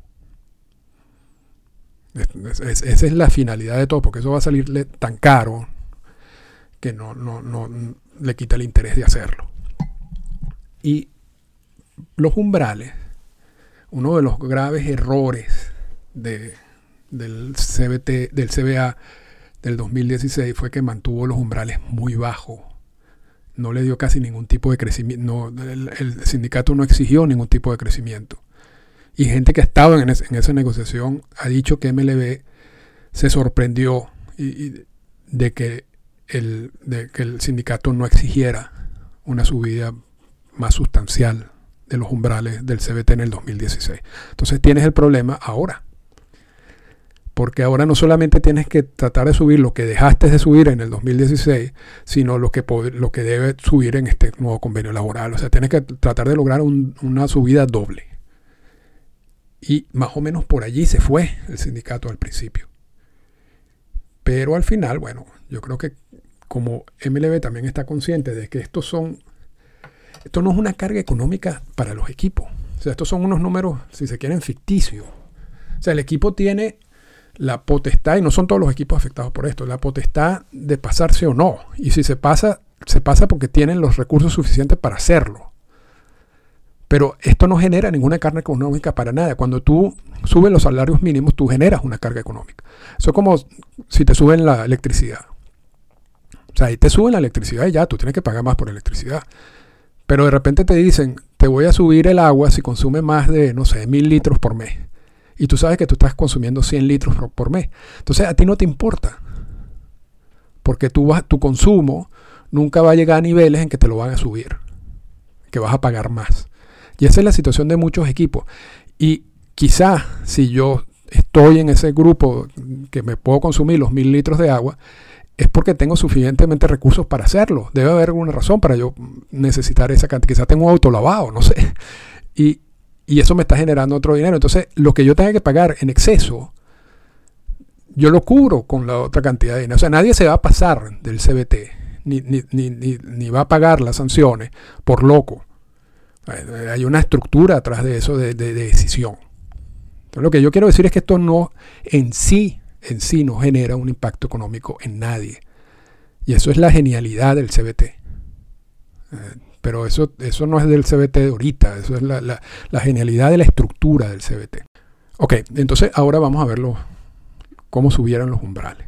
esa es la finalidad de todo, porque eso va a salirle tan caro que no, no, no le quita el interés de hacerlo. Y los umbrales, uno de los graves errores de, del CBT, del CBA del 2016 fue que mantuvo los umbrales muy bajos no le dio casi ningún tipo de crecimiento, el, sindicato no exigió ningún tipo de crecimiento. Y gente que ha estado en, esa negociación ha dicho que MLB se sorprendió de que el sindicato no exigiera una subida más sustancial de los umbrales del CBT en el 2016. Entonces tienes el problema ahora porque ahora no solamente tienes que tratar de subir lo que dejaste de subir en el 2016, sino lo que, lo que debe subir en este nuevo convenio laboral. O sea, tienes que tratar de lograr una subida doble. Y más o menos por allí se fue el sindicato al principio. Pero al final, bueno, yo creo que como MLB también está consciente de que estos son, esto no es una carga económica para los equipos. O sea, estos son unos números, si se quieren, ficticios. O sea, el equipo tiene la potestad, y no son todos los equipos afectados por esto, la potestad de pasarse o no. Y si se pasa, se pasa porque tienen los recursos suficientes para hacerlo. Pero esto no genera ninguna carga económica para nada. Cuando tú subes los salarios mínimos, tú generas una carga económica. Eso es como si te suben la electricidad. O sea, ahí te suben la electricidad y ya, tú tienes que pagar más por electricidad. Pero de repente te dicen, te voy a subir el agua si consume más de, no sé, mil litros por mes y tú sabes que tú estás consumiendo 100 litros por, mes. Entonces a ti no te importa, porque tú vas, tu consumo nunca va a llegar a niveles en que te lo van a subir, que vas a pagar más. Y esa es la situación de muchos equipos. Y quizás si yo estoy en ese grupo que me puedo consumir los mil litros de agua, es porque tengo suficientemente recursos para hacerlo. Debe haber alguna razón para yo necesitar esa cantidad. Quizás tengo un auto lavado, no sé. Y, y eso me está generando otro dinero. Entonces, lo que yo tenga que pagar en exceso, yo lo cubro con la otra cantidad de dinero. O sea, nadie se va a pasar del CBT, ni, ni, ni, ni va a pagar las sanciones por loco. Hay una estructura atrás de eso de, de, decisión. Entonces, lo que yo quiero decir es que esto no en sí, en sí no genera un impacto económico en nadie. Y eso es la genialidad del CBT. Eh, pero eso, eso no es del CBT de ahorita, eso es la, genialidad de la estructura del CBT. Ok, entonces ahora vamos a ver cómo subieron los umbrales.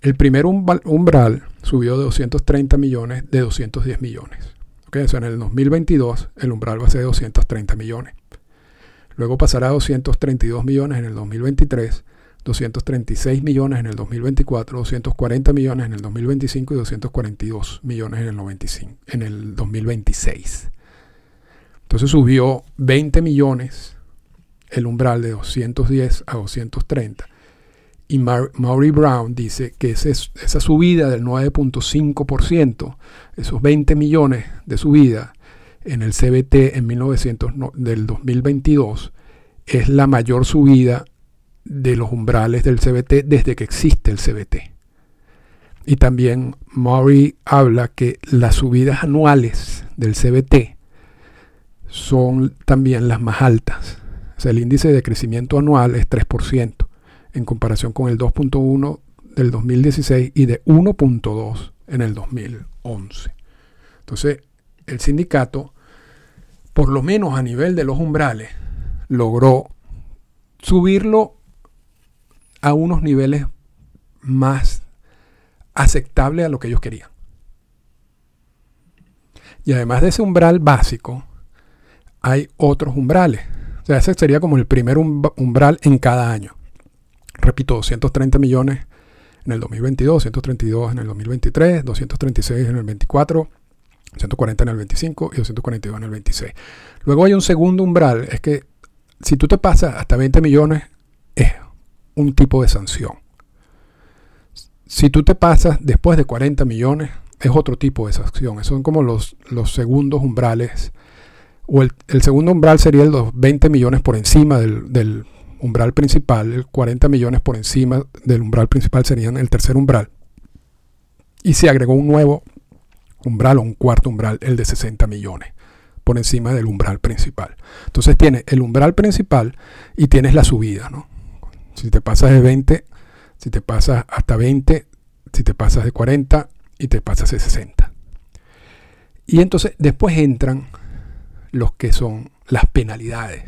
El primer umbral subió de 230 millones de 210 millones. Okay, o en el 2022 el umbral va a ser de 230 millones. Luego pasará a 232 millones en el 2023 236 millones en el 2024, 240 millones en el 2025 y 242 millones en el, 95, en el 2026. Entonces subió 20 millones el umbral de 210 a 230. Y Maury Brown dice que esa subida del 9.5%, esos 20 millones de subida en el CBT en 1900, del 2022, es la mayor subida de los umbrales del CBT desde que existe el CBT. Y también Murray habla que las subidas anuales del CBT son también las más altas. O sea, el índice de crecimiento anual es 3% en comparación con el 2.1 del 2016 y de 1.2 en el 2011. Entonces, el sindicato, por lo menos a nivel de los umbrales, logró subirlo a unos niveles más aceptables a lo que ellos querían. Y además de ese umbral básico, hay otros umbrales. O sea, ese sería como el primer umbral en cada año. Repito, 230 millones en el 2022, 232 en el 2023, 236 en el 24, 140 en el 25 y 242 en el 26. Luego hay un segundo umbral, es que si tú te pasas hasta 20 millones, es un tipo de sanción. Si tú te pasas después de 40 millones, es otro tipo de sanción. Son como los, los segundos umbrales. O el, segundo umbral sería los 20 millones por encima del, umbral principal. El 40 millones por encima del umbral principal serían el tercer umbral. Y se agregó un nuevo umbral o un cuarto umbral, el de 60 millones por encima del umbral principal. Entonces tienes el umbral principal y tienes la subida, ¿no? Si te pasas de 20, si te pasas hasta 20, si te pasas de 40 y te pasas de 60. Y entonces después entran los que son las penalidades.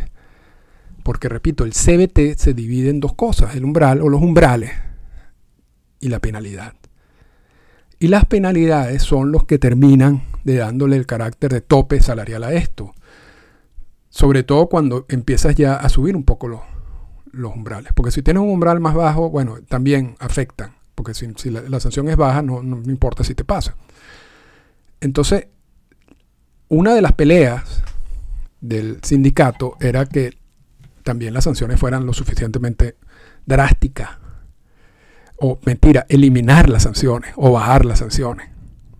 Porque repito, el CBT se divide en dos cosas, el umbral o los umbrales y la penalidad. Y las penalidades son los que terminan de dándole el carácter de tope salarial a esto. Sobre todo cuando empiezas ya a subir un poco los, los umbrales. Porque si tienes un umbral más bajo, bueno, también afectan. Porque si, la, sanción es baja, no, no, importa si te pasa. Entonces, una de las peleas del sindicato era que también las sanciones fueran lo suficientemente drásticas. O mentira, eliminar las sanciones o bajar las sanciones.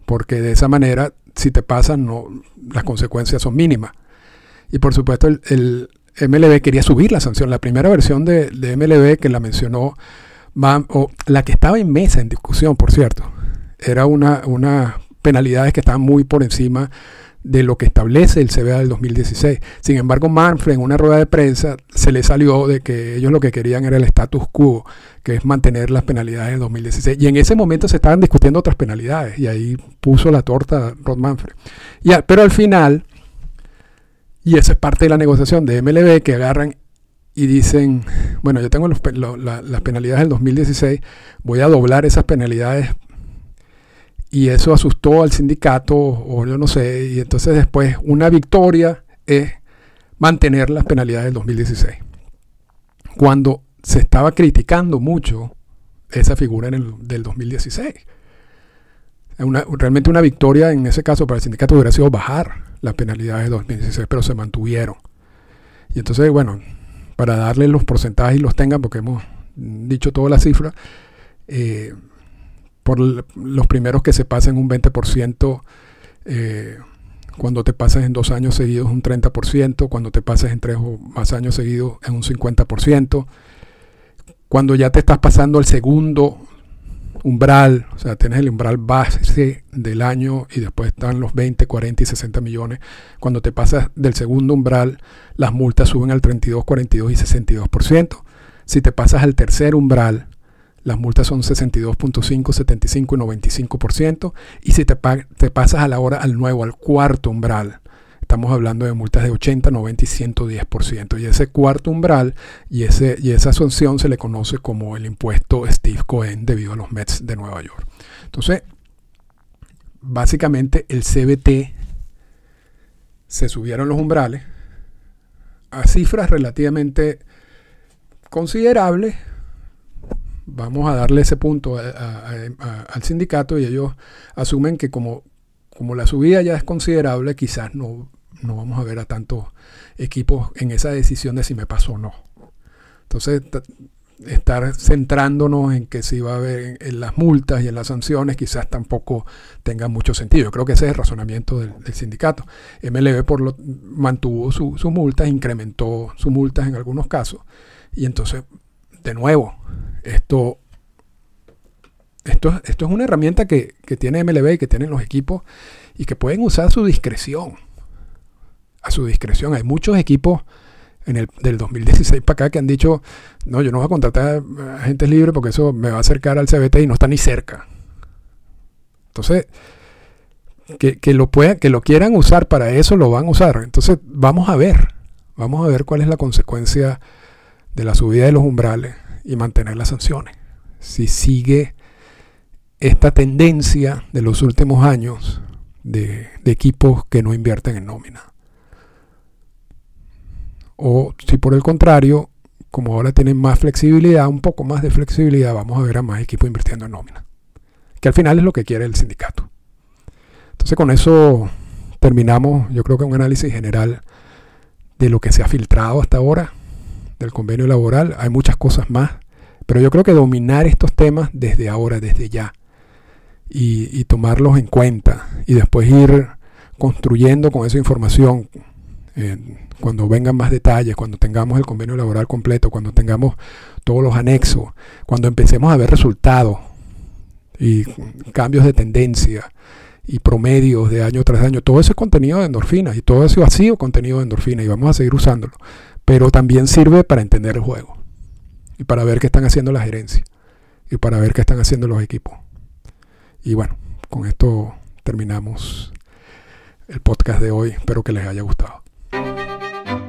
Porque de esa manera, si te pasan, no, las consecuencias son mínimas. Y por supuesto, el, MLB quería subir la sanción. La primera versión de, MLB que la mencionó, o la que estaba en mesa en discusión, por cierto, era una, una penalidades que estaban muy por encima de lo que establece el CBA del 2016. Sin embargo, Manfred en una rueda de prensa se le salió de que ellos lo que querían era el status quo, que es mantener las penalidades del 2016. Y en ese momento se estaban discutiendo otras penalidades y ahí puso la torta Rod Manfred. Pero al final y esa es parte de la negociación de MLB que agarran y dicen, bueno, yo tengo las penalidades del 2016, voy a doblar esas penalidades. Y eso asustó al sindicato, o yo no sé, y entonces después una victoria es mantener las penalidades del 2016. Cuando se estaba criticando mucho esa figura en el, del 2016. Realmente una victoria en ese caso para el sindicato hubiera sido bajar las penalidades de 2016, pero se mantuvieron. Y entonces, bueno, para darle los porcentajes y los tengan, porque hemos dicho todas las cifras, eh, por los primeros que se pasen un 20%, eh, cuando te pasas en dos años seguidos un 30%, cuando te pasas en tres o más años seguidos es un 50%, cuando ya te estás pasando el segundo umbral, o sea, tienes el umbral base del año y después están los 20, 40 y 60 millones. Cuando te pasas del segundo umbral, las multas suben al 32, 42 y 62%. Si te pasas al tercer umbral, las multas son 62.5, 75 y 95%. Y si te, te pasas a la hora al nuevo, al cuarto umbral, Estamos hablando de multas de 80, 90 y 110%. Y ese cuarto umbral y, ese, y esa sanción se le conoce como el impuesto Steve Cohen debido a los Mets de Nueva York. Entonces, básicamente el CBT se subieron los umbrales a cifras relativamente considerables. Vamos a darle ese punto al sindicato y ellos asumen que como, como la subida ya es considerable, quizás no no vamos a ver a tantos equipos en esa decisión de si me pasó o no. Entonces, estar centrándonos en que si va a haber en, las multas y en las sanciones quizás tampoco tenga mucho sentido. Yo creo que ese es el razonamiento del, sindicato. MLB por lo, mantuvo sus su multas, incrementó sus multas en algunos casos. Y entonces, de nuevo, esto, esto, esto es una herramienta que, que tiene MLB y que tienen los equipos y que pueden usar su discreción a su discreción. Hay muchos equipos en el, del 2016 para acá que han dicho, no, yo no voy a contratar agentes libres porque eso me va a acercar al CBT y no está ni cerca. Entonces, que, lo puedan, que lo quieran usar para eso, lo van a usar. Entonces, vamos a ver, vamos a ver cuál es la consecuencia de la subida de los umbrales y mantener las sanciones. Si sigue esta tendencia de los últimos años de, equipos que no invierten en nómina. O si por el contrario, como ahora tienen más flexibilidad, un poco más de flexibilidad, vamos a ver a más equipos invirtiendo en nómina. Que al final es lo que quiere el sindicato. Entonces con eso terminamos, yo creo que un análisis general de lo que se ha filtrado hasta ahora del convenio laboral. Hay muchas cosas más, pero yo creo que dominar estos temas desde ahora, desde ya, y, tomarlos en cuenta y después ir construyendo con esa información cuando vengan más detalles, cuando tengamos el convenio laboral completo, cuando tengamos todos los anexos, cuando empecemos a ver resultados y cambios de tendencia y promedios de año tras año, todo ese contenido de endorfina y todo ese vacío contenido de endorfina y vamos a seguir usándolo, pero también sirve para entender el juego y para ver qué están haciendo la gerencia y para ver qué están haciendo los equipos. Y bueno, con esto terminamos el podcast de hoy. Espero que les haya gustado.